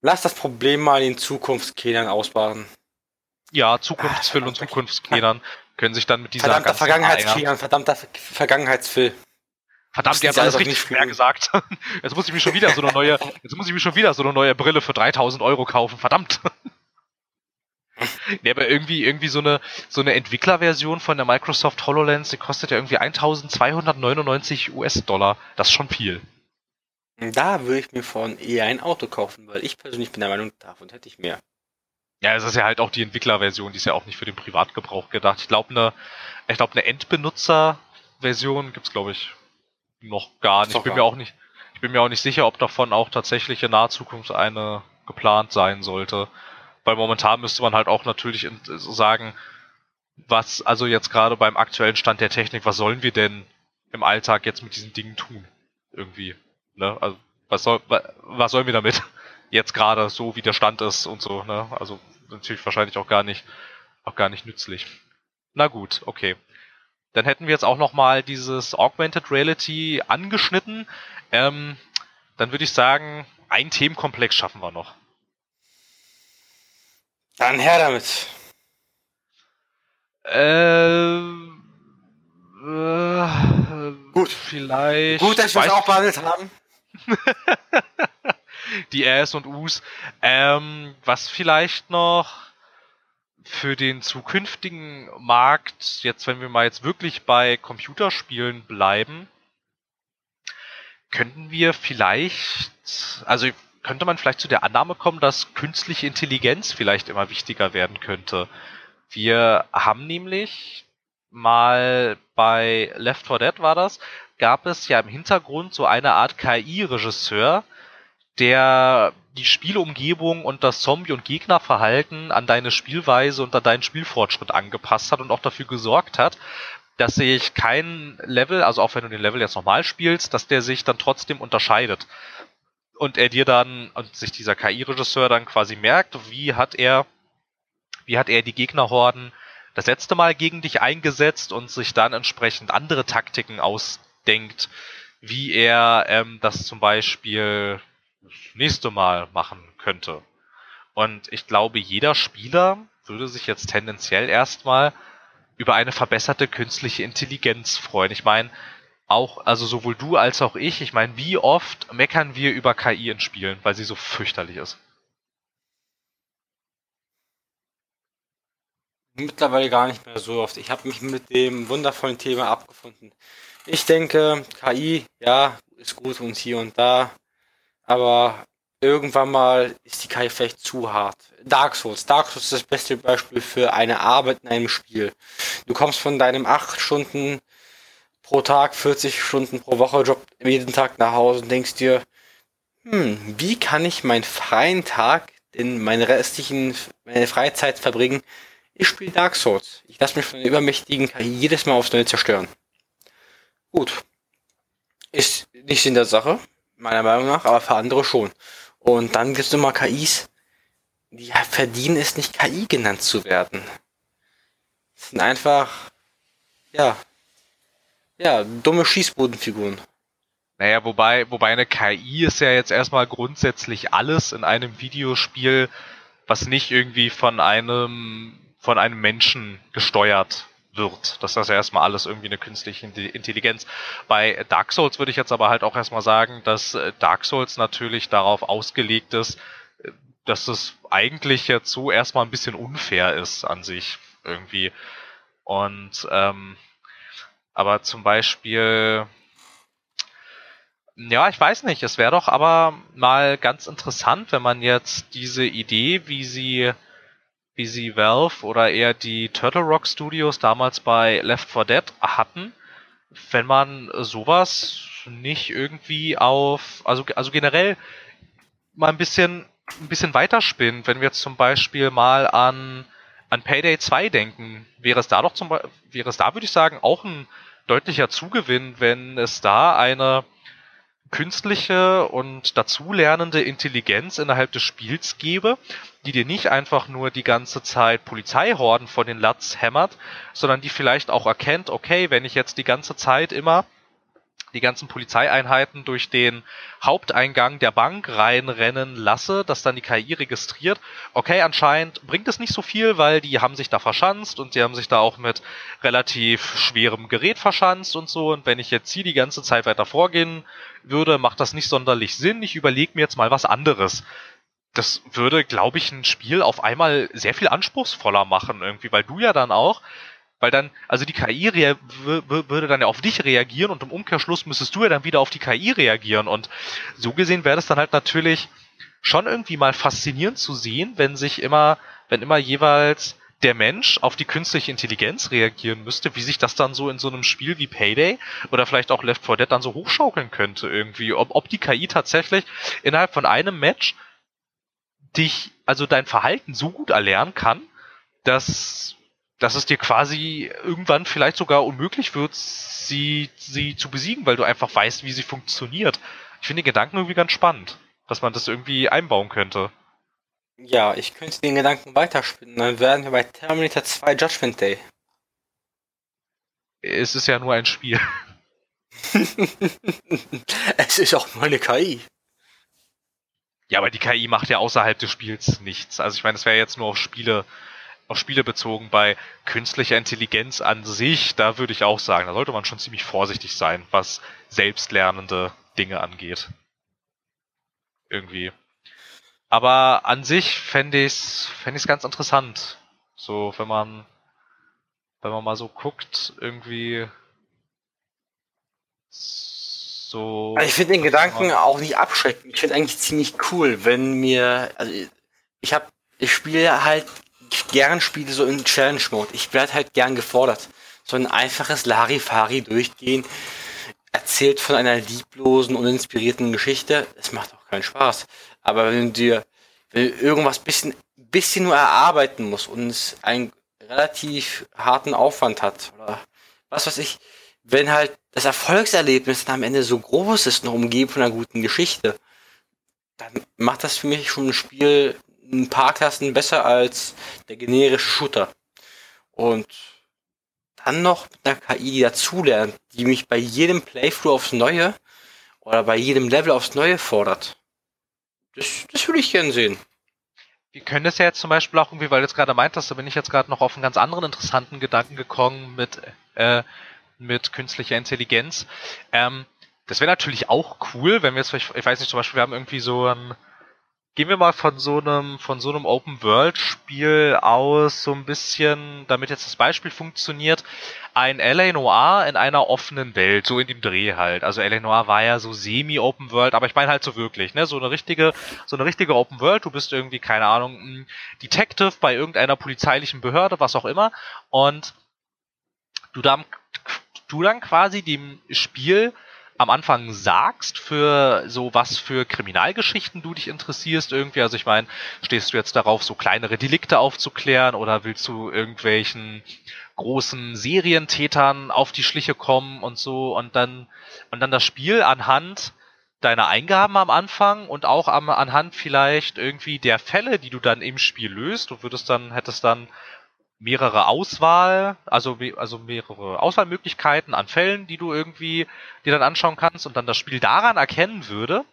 Lass das Problem mal in Zukunftskennern ausbaden. Ja, Zukunftsfilm und Zukunftskennern können sich dann mit dieser verdammter Vergangenheitskennern, verdammter Vergangenheitsfilm. Verdammt, ihr habt alles richtig schwer gesagt. [laughs] Jetzt muss ich mir schon wieder so eine neue, jetzt muss ich mir schon wieder so eine neue Brille für 3000 Euro kaufen. Verdammt. [laughs] Nee, aber irgendwie, irgendwie so eine, so eine Entwicklerversion von der Microsoft HoloLens, die kostet ja irgendwie 1299 US-Dollar. Das ist schon viel. Da würde ich mir von eher ein Auto kaufen, weil ich persönlich bin der Meinung, davon hätte ich mehr. Ja, es ist ja halt auch die Entwicklerversion, die ist ja auch nicht für den Privatgebrauch gedacht. Ich glaube, eine, ich glaube, eine Endbenutzerversion gibt's, glaube ich, noch gar nicht. Ich bin mir auch nicht, ich bin mir auch nicht sicher, ob davon auch tatsächlich in naher Zukunft eine geplant sein sollte. Weil momentan müsste man halt auch natürlich sagen, was, also jetzt gerade beim aktuellen Stand der Technik, was sollen wir denn im Alltag jetzt mit diesen Dingen tun? Irgendwie. Ne? Also, was soll, was sollen wir damit? Jetzt gerade so, wie der Stand ist und so, ne? Also natürlich wahrscheinlich auch gar nicht, auch gar nicht nützlich. Na gut, okay. Dann hätten wir jetzt auch nochmal dieses Augmented Reality angeschnitten. Ähm, dann würde ich sagen, ein Themenkomplex schaffen wir noch. Dann her damit. Äh, äh, Gut. Vielleicht. Gut, dass wir es auch behandelt haben. [laughs] [laughs] Die Rs und Us. Ähm, was vielleicht noch für den zukünftigen Markt, jetzt wenn wir mal jetzt wirklich bei Computerspielen bleiben, könnten wir vielleicht, also könnte man vielleicht zu der Annahme kommen, dass künstliche Intelligenz vielleicht immer wichtiger werden könnte. Wir haben nämlich mal bei Left 4 Dead war das, gab es ja im Hintergrund so eine Art KI-Regisseur, der die Spielumgebung und das Zombie- und Gegnerverhalten an deine Spielweise und an deinen Spielfortschritt angepasst hat und auch dafür gesorgt hat, dass sich kein Level, also auch wenn du den Level jetzt normal spielst, dass der sich dann trotzdem unterscheidet. Und er dir dann, und sich dieser KI-Regisseur dann quasi merkt, wie hat er, wie hat er die Gegnerhorden das letzte Mal gegen dich eingesetzt und sich dann entsprechend andere Taktiken ausdenkt, wie er ähm, das zum Beispiel nächste Mal machen könnte. Und ich glaube, jeder Spieler würde sich jetzt tendenziell erstmal über eine verbesserte künstliche Intelligenz freuen. Ich meine, auch, also sowohl du als auch ich, ich meine, wie oft meckern wir über KI in Spielen, weil sie so fürchterlich ist? Mittlerweile gar nicht mehr so oft. Ich habe mich mit dem wundervollen Thema abgefunden. Ich denke, KI, ja, ist gut und hier und da aber irgendwann mal ist die KI vielleicht zu hart. Dark Souls. Dark Souls ist das beste Beispiel für eine Arbeit in einem Spiel. Du kommst von deinem 8 Stunden pro Tag, 40 Stunden pro Woche Job jeden Tag nach Hause und denkst dir, hm, wie kann ich meinen freien Tag in meine restlichen, meine Freizeit verbringen? Ich spiele Dark Souls. Ich lasse mich von der übermächtigen KI jedes Mal aufs Neue zerstören. Gut. Ist nicht in der Sache meiner Meinung nach, aber für andere schon. Und dann gibt es immer KIs, die verdienen es nicht, KI genannt zu werden. Das sind einfach, ja, ja, dumme Schießbodenfiguren. Naja, wobei, wobei eine KI ist ja jetzt erstmal grundsätzlich alles in einem Videospiel, was nicht irgendwie von einem, von einem Menschen gesteuert wird. Das ist ja erstmal alles irgendwie eine künstliche Intelligenz. Bei Dark Souls würde ich jetzt aber halt auch erstmal sagen, dass äh, Dark Souls natürlich darauf ausgelegt ist, äh, dass es eigentlich jetzt so erstmal ein bisschen unfair ist an sich irgendwie. Und ähm, aber zum Beispiel, ja, ich weiß nicht, es wäre doch aber mal ganz interessant, wenn man jetzt diese Idee, wie sie, wie sie Valve oder eher die Turtle Rock Studios damals bei Left 4 Dead hatten, wenn man sowas nicht irgendwie auf, also, also generell mal ein bisschen, ein bisschen weiterspinnt, wenn wir jetzt zum Beispiel mal an, an Payday 2 denken, wäre es da doch zum wäre es da, würde ich sagen, auch ein deutlicher Zugewinn, wenn es da eine künstliche und dazulernende Intelligenz innerhalb des Spiels gäbe, die dir nicht einfach nur die ganze Zeit Polizeihorden vor den Latz hämmert, sondern die vielleicht auch erkennt, okay, wenn ich jetzt die ganze Zeit immer die ganzen Polizeieinheiten durch den Haupteingang der Bank reinrennen lasse, dass dann die KI registriert. Okay, anscheinend bringt es nicht so viel, weil die haben sich da verschanzt und die haben sich da auch mit relativ schwerem Gerät verschanzt und so. Und wenn ich jetzt hier die ganze Zeit weiter vorgehen würde, macht das nicht sonderlich Sinn. Ich überlege mir jetzt mal was anderes. Das würde, glaube ich, ein Spiel auf einmal sehr viel anspruchsvoller machen, irgendwie, weil du ja dann auch weil dann, also die KI würde dann ja auf dich reagieren und im Umkehrschluss müsstest du ja dann wieder auf die KI reagieren. Und so gesehen wäre das dann halt natürlich schon irgendwie mal faszinierend zu sehen, wenn sich immer, wenn immer jeweils der Mensch auf die künstliche Intelligenz reagieren müsste, wie sich das dann so in so einem Spiel wie Payday oder vielleicht auch Left 4 Dead dann so hochschaukeln könnte irgendwie. Ob, ob die KI tatsächlich innerhalb von einem Match dich, also dein Verhalten so gut erlernen kann, dass dass es dir quasi irgendwann vielleicht sogar unmöglich wird, sie, sie zu besiegen, weil du einfach weißt, wie sie funktioniert. Ich finde den Gedanken irgendwie ganz spannend, dass man das irgendwie einbauen könnte. Ja, ich könnte den Gedanken weiterspinnen. Dann wären wir bei Terminator 2 Judgment Day. Es ist ja nur ein Spiel. [laughs] es ist auch nur eine KI. Ja, aber die KI macht ja außerhalb des Spiels nichts. Also ich meine, es wäre jetzt nur auf Spiele auf Spiele bezogen. Bei künstlicher Intelligenz an sich, da würde ich auch sagen, da sollte man schon ziemlich vorsichtig sein, was selbstlernende Dinge angeht. Irgendwie. Aber an sich fände ich es fänd ich's ganz interessant. So, wenn man, wenn man mal so guckt, irgendwie so. Also ich finde den Gedanken auch nicht abschreckend. Ich finde eigentlich ziemlich cool, wenn mir, also ich habe, ich spiele halt gern Spiele so in Challenge Mode. Ich werde halt gern gefordert. So ein einfaches Larifari durchgehen, erzählt von einer lieblosen und inspirierten Geschichte. Es macht auch keinen Spaß. Aber wenn du dir wenn du irgendwas bisschen, bisschen nur erarbeiten musst und es einen relativ harten Aufwand hat oder was weiß ich, wenn halt das Erfolgserlebnis dann am Ende so groß ist, noch umgeben von einer guten Geschichte, dann macht das für mich schon ein Spiel ein paar Klassen besser als der generische Shooter. Und dann noch mit einer KI, die dazulernt, die mich bei jedem Playthrough aufs Neue oder bei jedem Level aufs Neue fordert. Das, das würde ich gern sehen. Wir können das ja jetzt zum Beispiel auch irgendwie, weil du jetzt gerade meintest, da bin ich jetzt gerade noch auf einen ganz anderen interessanten Gedanken gekommen mit, äh, mit künstlicher Intelligenz. Ähm, das wäre natürlich auch cool, wenn wir jetzt, ich weiß nicht, zum Beispiel, wir haben irgendwie so ein, Gehen wir mal von so einem, von so einem Open-World-Spiel aus, so ein bisschen, damit jetzt das Beispiel funktioniert, ein LA Noir in einer offenen Welt, so in dem Dreh halt. Also LA Noir war ja so semi-Open World, aber ich meine halt so wirklich, ne, so eine richtige, so eine richtige Open World, du bist irgendwie, keine Ahnung, ein Detective bei irgendeiner polizeilichen Behörde, was auch immer, und du dann, du dann quasi dem Spiel am Anfang sagst, für so was für Kriminalgeschichten du dich interessierst irgendwie. Also ich meine, stehst du jetzt darauf, so kleinere Delikte aufzuklären oder willst du irgendwelchen großen Serientätern auf die Schliche kommen und so und dann und dann das Spiel anhand deiner Eingaben am Anfang und auch am, anhand vielleicht irgendwie der Fälle, die du dann im Spiel löst. Du würdest dann, hättest dann mehrere Auswahl, also, also mehrere Auswahlmöglichkeiten an Fällen, die du irgendwie dir dann anschauen kannst und dann das Spiel daran erkennen würde,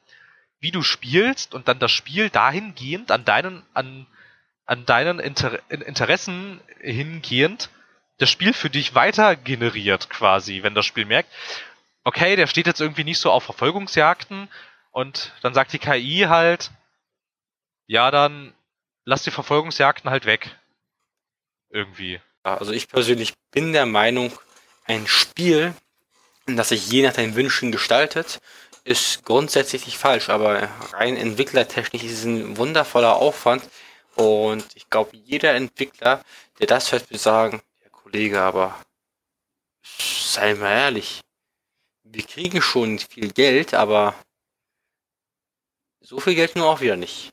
wie du spielst und dann das Spiel dahingehend an deinen, an, an deinen Inter Interessen hingehend das Spiel für dich weiter generiert quasi, wenn das Spiel merkt, okay, der steht jetzt irgendwie nicht so auf Verfolgungsjagden und dann sagt die KI halt, ja, dann lass die Verfolgungsjagden halt weg. Irgendwie. Also ich persönlich bin der Meinung, ein Spiel, das sich je nach deinen Wünschen gestaltet, ist grundsätzlich nicht falsch, aber rein entwicklertechnisch ist es ein wundervoller Aufwand und ich glaube, jeder Entwickler, der das hört, wird sagen, ja Kollege, aber sei mal ehrlich, wir kriegen schon viel Geld, aber so viel Geld nur auch wieder nicht.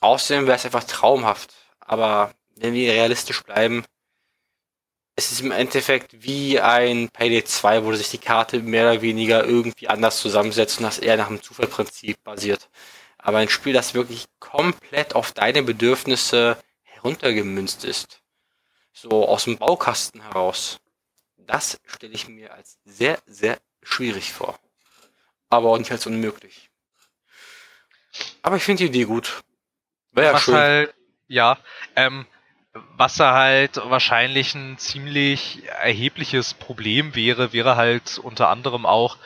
Außerdem wäre es einfach traumhaft, aber wenn wir realistisch bleiben, es ist im Endeffekt wie ein Payday 2, wo sich die Karte mehr oder weniger irgendwie anders zusammensetzt und das eher nach dem Zufallprinzip basiert. Aber ein Spiel, das wirklich komplett auf deine Bedürfnisse heruntergemünzt ist, so aus dem Baukasten heraus, das stelle ich mir als sehr, sehr schwierig vor. Aber auch nicht als unmöglich. Aber ich finde die Idee gut. Wäre ja schön. Halt, ja, ähm, was da halt wahrscheinlich ein ziemlich erhebliches Problem wäre, wäre halt unter anderem auch,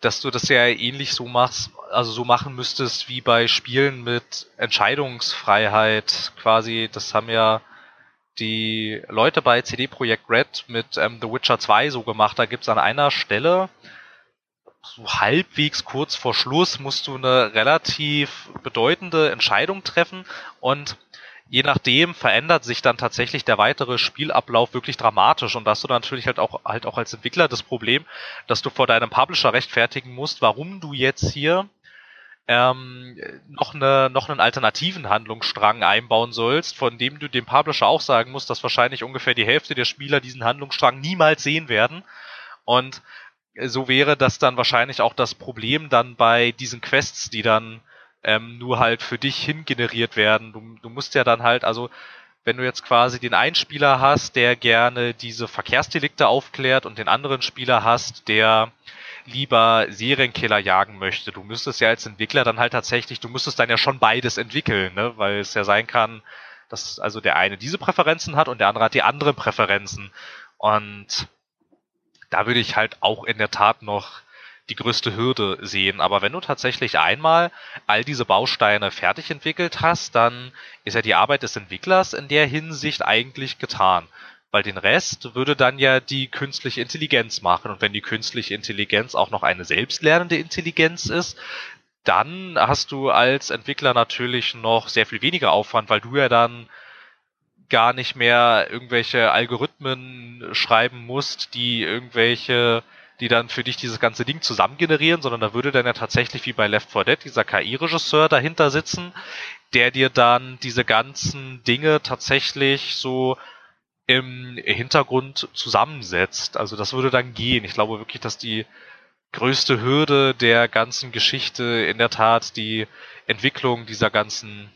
dass du das ja ähnlich so machst, also so machen müsstest wie bei Spielen mit Entscheidungsfreiheit quasi. Das haben ja die Leute bei CD Projekt Red mit ähm, The Witcher 2 so gemacht. Da gibt's an einer Stelle, so halbwegs kurz vor Schluss, musst du eine relativ bedeutende Entscheidung treffen und je nachdem verändert sich dann tatsächlich der weitere Spielablauf wirklich dramatisch und da hast du natürlich halt auch halt auch als Entwickler das Problem, dass du vor deinem Publisher rechtfertigen musst, warum du jetzt hier ähm, noch, eine, noch einen alternativen Handlungsstrang einbauen sollst, von dem du dem Publisher auch sagen musst, dass wahrscheinlich ungefähr die Hälfte der Spieler diesen Handlungsstrang niemals sehen werden. Und so wäre das dann wahrscheinlich auch das Problem dann bei diesen Quests, die dann ähm, nur halt für dich hingeneriert werden. Du, du musst ja dann halt, also wenn du jetzt quasi den einen Spieler hast, der gerne diese Verkehrsdelikte aufklärt und den anderen Spieler hast, der lieber Serienkiller jagen möchte. Du müsstest ja als Entwickler dann halt tatsächlich, du müsstest dann ja schon beides entwickeln, ne? weil es ja sein kann, dass also der eine diese Präferenzen hat und der andere hat die anderen Präferenzen. Und da würde ich halt auch in der Tat noch die größte Hürde sehen. Aber wenn du tatsächlich einmal all diese Bausteine fertig entwickelt hast, dann ist ja die Arbeit des Entwicklers in der Hinsicht eigentlich getan. Weil den Rest würde dann ja die künstliche Intelligenz machen. Und wenn die künstliche Intelligenz auch noch eine selbstlernende Intelligenz ist, dann hast du als Entwickler natürlich noch sehr viel weniger Aufwand, weil du ja dann gar nicht mehr irgendwelche Algorithmen schreiben musst, die irgendwelche die dann für dich dieses ganze Ding zusammen generieren, sondern da würde dann ja tatsächlich wie bei Left 4 Dead dieser KI-Regisseur dahinter sitzen, der dir dann diese ganzen Dinge tatsächlich so im Hintergrund zusammensetzt. Also das würde dann gehen. Ich glaube wirklich, dass die größte Hürde der ganzen Geschichte in der Tat die Entwicklung dieser ganzen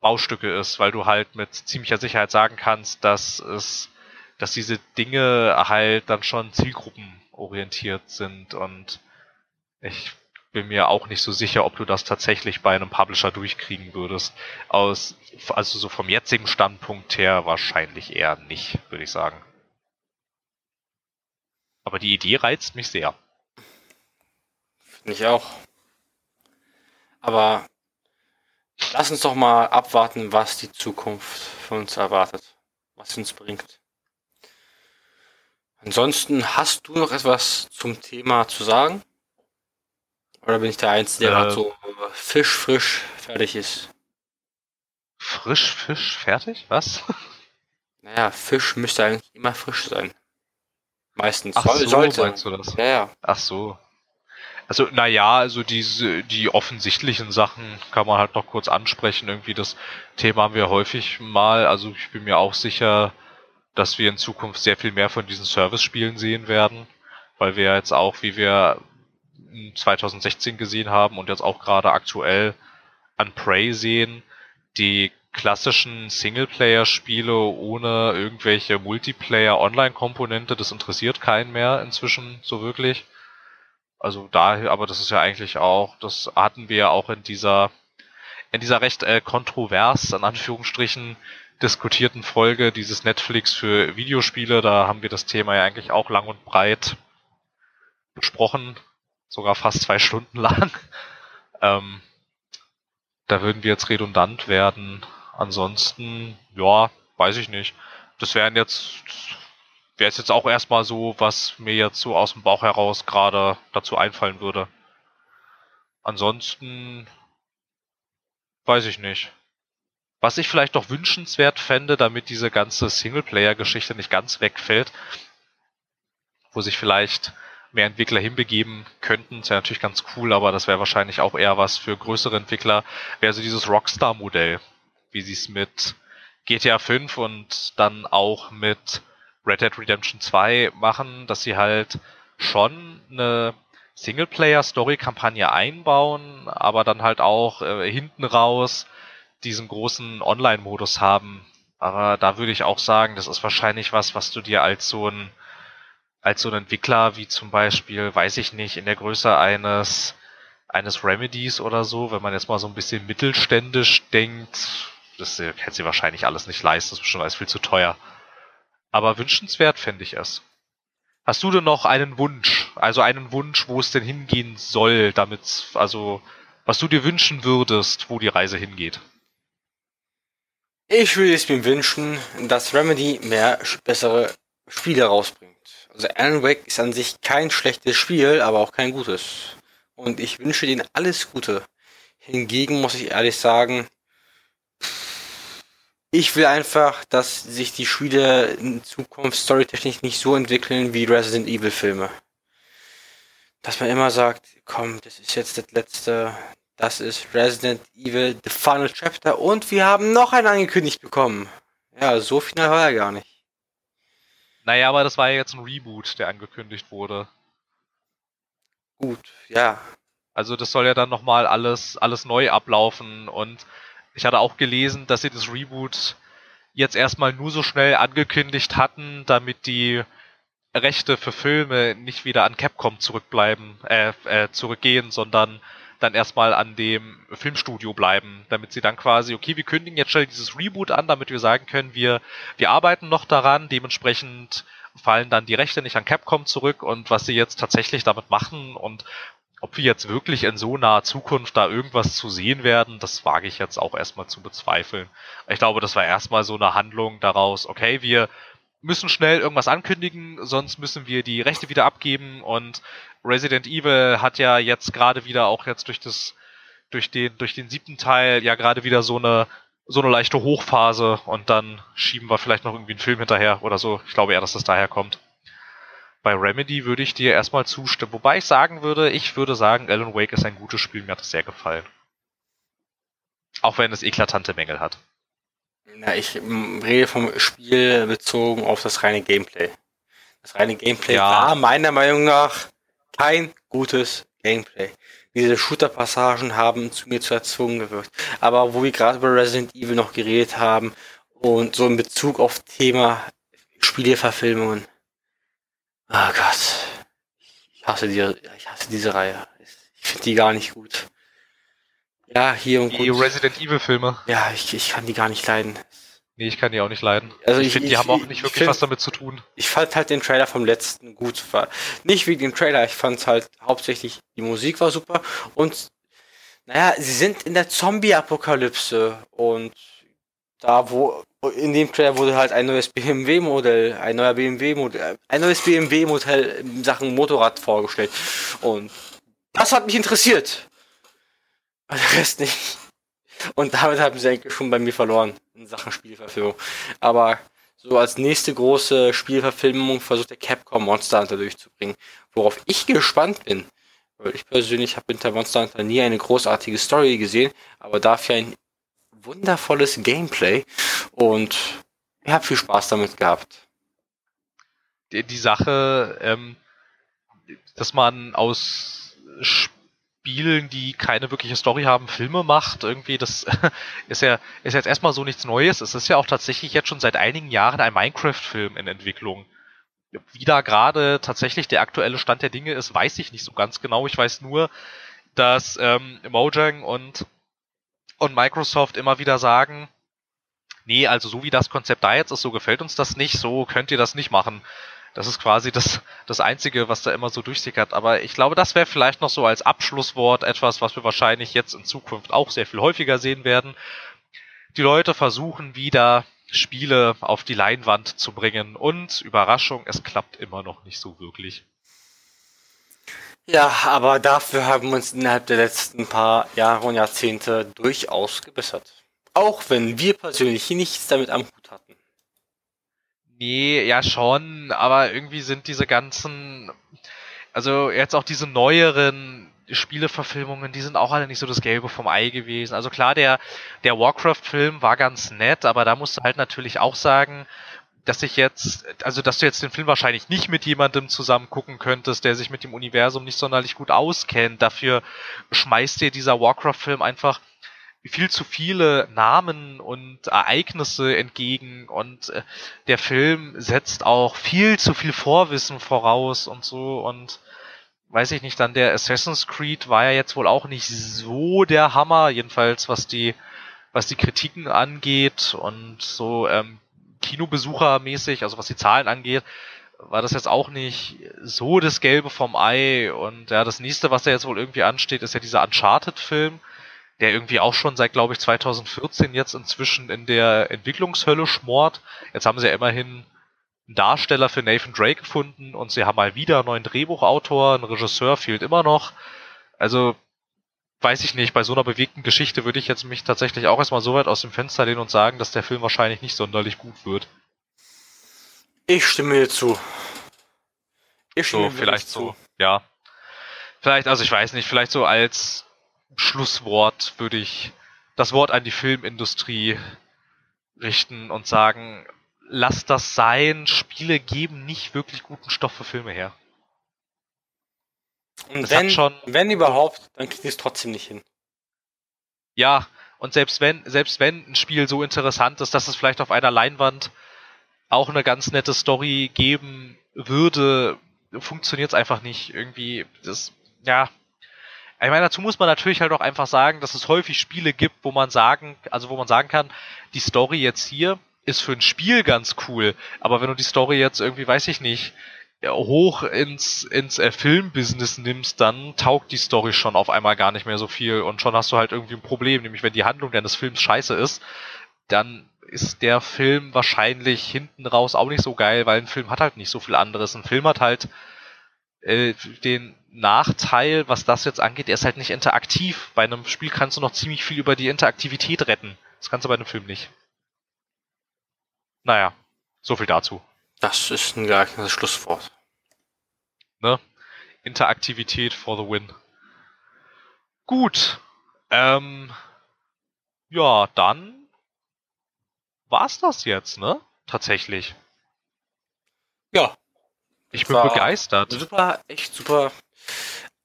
Baustücke ist, weil du halt mit ziemlicher Sicherheit sagen kannst, dass es, dass diese Dinge halt dann schon Zielgruppen orientiert sind und ich bin mir auch nicht so sicher, ob du das tatsächlich bei einem Publisher durchkriegen würdest. Aus, also so vom jetzigen Standpunkt her wahrscheinlich eher nicht, würde ich sagen. Aber die Idee reizt mich sehr. Finde ich auch. Aber lass uns doch mal abwarten, was die Zukunft für uns erwartet, was uns bringt. Ansonsten hast du noch etwas zum Thema zu sagen? Oder bin ich der Einzige, der äh, so fisch frisch fertig ist? Frisch Fisch fertig? Was? Naja, Fisch müsste eigentlich immer frisch sein. Meistens. Ach so, sollte. meinst du das? Ja, ja. Ach so. Also, naja, also diese, die offensichtlichen Sachen kann man halt noch kurz ansprechen. Irgendwie das Thema haben wir häufig mal. Also ich bin mir auch sicher, dass wir in Zukunft sehr viel mehr von diesen Service-Spielen sehen werden, weil wir jetzt auch, wie wir 2016 gesehen haben und jetzt auch gerade aktuell an Prey sehen, die klassischen Singleplayer-Spiele ohne irgendwelche Multiplayer-Online-Komponente, das interessiert keinen mehr inzwischen so wirklich. Also daher, aber das ist ja eigentlich auch, das hatten wir ja auch in dieser, in dieser recht äh, kontrovers, in Anführungsstrichen, diskutierten Folge dieses Netflix für Videospiele. Da haben wir das Thema ja eigentlich auch lang und breit besprochen, sogar fast zwei Stunden [laughs] lang. Ähm, da würden wir jetzt redundant werden. Ansonsten, ja, weiß ich nicht. Das wären jetzt, wäre es jetzt auch erstmal so, was mir jetzt so aus dem Bauch heraus gerade dazu einfallen würde. Ansonsten, weiß ich nicht. Was ich vielleicht noch wünschenswert fände, damit diese ganze Singleplayer-Geschichte nicht ganz wegfällt, wo sich vielleicht mehr Entwickler hinbegeben könnten, das wäre natürlich ganz cool, aber das wäre wahrscheinlich auch eher was für größere Entwickler, wäre so dieses Rockstar-Modell, wie sie es mit GTA 5 und dann auch mit Red Dead Redemption 2 machen, dass sie halt schon eine Singleplayer-Story-Kampagne einbauen, aber dann halt auch äh, hinten raus diesen großen Online-Modus haben. Aber da würde ich auch sagen, das ist wahrscheinlich was, was du dir als so ein als so ein Entwickler wie zum Beispiel, weiß ich nicht, in der Größe eines eines Remedies oder so, wenn man jetzt mal so ein bisschen mittelständisch denkt, das hätte sie wahrscheinlich alles nicht leisten, das ist schon alles viel zu teuer. Aber wünschenswert fände ich es. Hast du denn noch einen Wunsch? Also einen Wunsch, wo es denn hingehen soll, damit, also, was du dir wünschen würdest, wo die Reise hingeht? Ich würde es mir wünschen, dass Remedy mehr bessere Spiele rausbringt. Also Alan Wake ist an sich kein schlechtes Spiel, aber auch kein gutes. Und ich wünsche denen alles Gute. Hingegen muss ich ehrlich sagen, ich will einfach, dass sich die Spiele in Zukunft storytechnisch nicht so entwickeln wie Resident Evil Filme. Dass man immer sagt, komm, das ist jetzt das letzte, das ist Resident Evil The Final Chapter und wir haben noch einen angekündigt bekommen. Ja, so final war er gar nicht. Naja, aber das war ja jetzt ein Reboot, der angekündigt wurde. Gut, ja. Also das soll ja dann nochmal alles, alles neu ablaufen und ich hatte auch gelesen, dass sie das Reboot jetzt erstmal nur so schnell angekündigt hatten, damit die Rechte für Filme nicht wieder an Capcom zurückbleiben, äh, äh, zurückgehen, sondern dann erstmal an dem Filmstudio bleiben, damit sie dann quasi, okay, wir kündigen jetzt schnell dieses Reboot an, damit wir sagen können, wir, wir arbeiten noch daran, dementsprechend fallen dann die Rechte nicht an Capcom zurück und was sie jetzt tatsächlich damit machen und ob wir jetzt wirklich in so naher Zukunft da irgendwas zu sehen werden, das wage ich jetzt auch erstmal zu bezweifeln. Ich glaube, das war erstmal so eine Handlung daraus, okay, wir müssen schnell irgendwas ankündigen, sonst müssen wir die Rechte wieder abgeben und Resident Evil hat ja jetzt gerade wieder auch jetzt durch das durch den durch den siebten Teil ja gerade wieder so eine so eine leichte Hochphase und dann schieben wir vielleicht noch irgendwie einen Film hinterher oder so. Ich glaube eher, dass das daher kommt. Bei Remedy würde ich dir erstmal zustimmen, wobei ich sagen würde, ich würde sagen, Alan Wake ist ein gutes Spiel, mir hat es sehr gefallen. Auch wenn es eklatante Mängel hat. Na, ich rede vom Spiel bezogen auf das reine Gameplay. Das reine Gameplay ja. war meiner Meinung nach kein gutes Gameplay. Diese Shooter-Passagen haben zu mir zu erzwungen gewirkt. Aber wo wir gerade über Resident Evil noch geredet haben und so in Bezug auf Thema Spieleverfilmungen. Oh Gott. Ich hasse, die, ich hasse diese Reihe. Ich finde die gar nicht gut. Ja, hier und Die gut. Resident Evil Filme. Ja, ich, ich kann die gar nicht leiden. Nee, ich kann die auch nicht leiden. Also ich, ich finde, die haben auch nicht wirklich find, was damit zu tun. Ich fand halt den Trailer vom letzten gut. Nicht wegen dem Trailer, ich fand halt hauptsächlich, die Musik war super und naja, sie sind in der Zombie-Apokalypse und da wo in dem Trailer wurde halt ein neues BMW-Modell, ein neuer BMW-Modell, ein neues BMW-Modell in Sachen Motorrad vorgestellt und das hat mich interessiert. Aber der Rest nicht. Und damit haben sie eigentlich schon bei mir verloren in Sachen Spielverfilmung. Aber so als nächste große Spielverfilmung versucht der Capcom Monster Hunter durchzubringen. Worauf ich gespannt bin. Weil ich persönlich habe hinter Monster Hunter nie eine großartige Story gesehen, aber dafür ein wundervolles Gameplay. Und ich habe viel Spaß damit gehabt. Die, die Sache, ähm, dass man aus Sp Spielen, die keine wirkliche Story haben, Filme macht. Irgendwie, das [laughs] ist ja, ist jetzt erstmal so nichts Neues. Es ist ja auch tatsächlich jetzt schon seit einigen Jahren ein Minecraft-Film in Entwicklung. Wie da gerade tatsächlich der aktuelle Stand der Dinge ist, weiß ich nicht so ganz genau. Ich weiß nur, dass ähm, Mojang und, und Microsoft immer wieder sagen, nee, also so wie das Konzept da jetzt ist, so gefällt uns das nicht, so könnt ihr das nicht machen. Das ist quasi das, das Einzige, was da immer so durchsickert. Aber ich glaube, das wäre vielleicht noch so als Abschlusswort etwas, was wir wahrscheinlich jetzt in Zukunft auch sehr viel häufiger sehen werden. Die Leute versuchen wieder Spiele auf die Leinwand zu bringen und Überraschung, es klappt immer noch nicht so wirklich. Ja, aber dafür haben wir uns innerhalb der letzten paar Jahre und Jahrzehnte durchaus gebessert. Auch wenn wir persönlich nichts damit am Hut hatten. Nee, ja schon, aber irgendwie sind diese ganzen, also jetzt auch diese neueren Spieleverfilmungen, die sind auch alle nicht so das Gelbe vom Ei gewesen. Also klar, der, der Warcraft-Film war ganz nett, aber da musst du halt natürlich auch sagen, dass ich jetzt, also dass du jetzt den Film wahrscheinlich nicht mit jemandem zusammen gucken könntest, der sich mit dem Universum nicht sonderlich gut auskennt. Dafür schmeißt dir dieser Warcraft-Film einfach viel zu viele Namen und Ereignisse entgegen. Und äh, der Film setzt auch viel zu viel Vorwissen voraus und so. Und weiß ich nicht, dann der Assassin's Creed war ja jetzt wohl auch nicht so der Hammer, jedenfalls was die was die Kritiken angeht. Und so ähm, Kinobesuchermäßig, also was die Zahlen angeht, war das jetzt auch nicht so das Gelbe vom Ei. Und ja, das nächste, was da jetzt wohl irgendwie ansteht, ist ja dieser Uncharted-Film der irgendwie auch schon seit, glaube ich, 2014 jetzt inzwischen in der Entwicklungshölle schmort. Jetzt haben sie ja immerhin einen Darsteller für Nathan Drake gefunden und sie haben mal wieder einen neuen Drehbuchautor, ein Regisseur fehlt immer noch. Also, weiß ich nicht, bei so einer bewegten Geschichte würde ich jetzt mich tatsächlich auch erstmal so weit aus dem Fenster lehnen und sagen, dass der Film wahrscheinlich nicht sonderlich gut wird. Ich stimme dir zu. Ich stimme so, vielleicht so, zu. ja. Vielleicht, also ich weiß nicht, vielleicht so als Schlusswort würde ich das Wort an die Filmindustrie richten und sagen, lass das sein, Spiele geben nicht wirklich guten Stoff für Filme her. Und wenn, schon, wenn überhaupt, dann kriegt es trotzdem nicht hin. Ja, und selbst wenn, selbst wenn ein Spiel so interessant ist, dass es vielleicht auf einer Leinwand auch eine ganz nette Story geben würde, funktioniert es einfach nicht. Irgendwie, das, ja, ich meine, dazu muss man natürlich halt auch einfach sagen, dass es häufig Spiele gibt, wo man sagen, also wo man sagen kann, die Story jetzt hier ist für ein Spiel ganz cool, aber wenn du die Story jetzt irgendwie, weiß ich nicht, hoch ins, ins äh, Filmbusiness nimmst, dann taugt die Story schon auf einmal gar nicht mehr so viel und schon hast du halt irgendwie ein Problem, nämlich wenn die Handlung deines Films scheiße ist, dann ist der Film wahrscheinlich hinten raus auch nicht so geil, weil ein Film hat halt nicht so viel anderes. Ein Film hat halt äh, den Nachteil, was das jetzt angeht, er ist halt nicht interaktiv. Bei einem Spiel kannst du noch ziemlich viel über die Interaktivität retten. Das kannst du bei einem Film nicht. Naja, so viel dazu. Das ist ein geeignetes Schlusswort. Ne? Interaktivität for the win. Gut. Ähm, ja, dann war's das jetzt, ne? Tatsächlich. Ja. Ich bin begeistert. Super, echt super.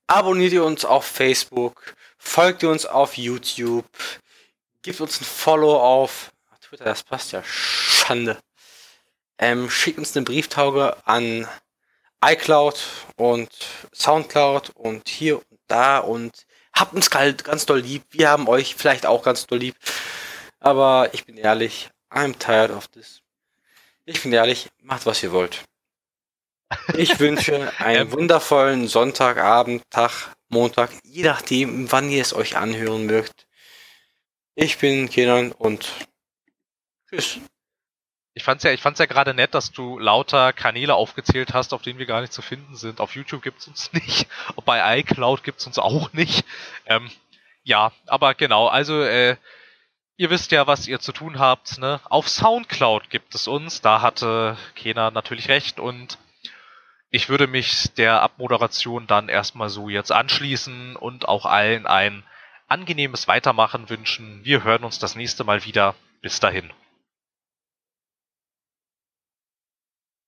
Abonniert ihr uns auf Facebook, folgt ihr uns auf YouTube, gebt uns ein Follow auf Twitter, das passt ja. Schande. Ähm, schickt uns eine Brieftauge an iCloud und Soundcloud und hier und da und habt uns ganz doll lieb. Wir haben euch vielleicht auch ganz doll lieb. Aber ich bin ehrlich, I'm tired of this. Ich bin ehrlich, macht was ihr wollt. Ich wünsche einen ähm. wundervollen Sonntagabend, Tag, Montag, je nachdem, wann ihr es euch anhören mögt. Ich bin Kenan und tschüss. Ich fand's ja, ich fand's ja gerade nett, dass du lauter Kanäle aufgezählt hast, auf denen wir gar nicht zu finden sind. Auf YouTube gibt's uns [laughs] nicht, bei iCloud gibt's uns auch nicht. Ähm, ja, aber genau, also äh, ihr wisst ja, was ihr zu tun habt. Ne? Auf Soundcloud gibt es uns, da hatte Kena natürlich recht und ich würde mich der Abmoderation dann erstmal so jetzt anschließen und auch allen ein angenehmes Weitermachen wünschen. Wir hören uns das nächste Mal wieder. Bis dahin.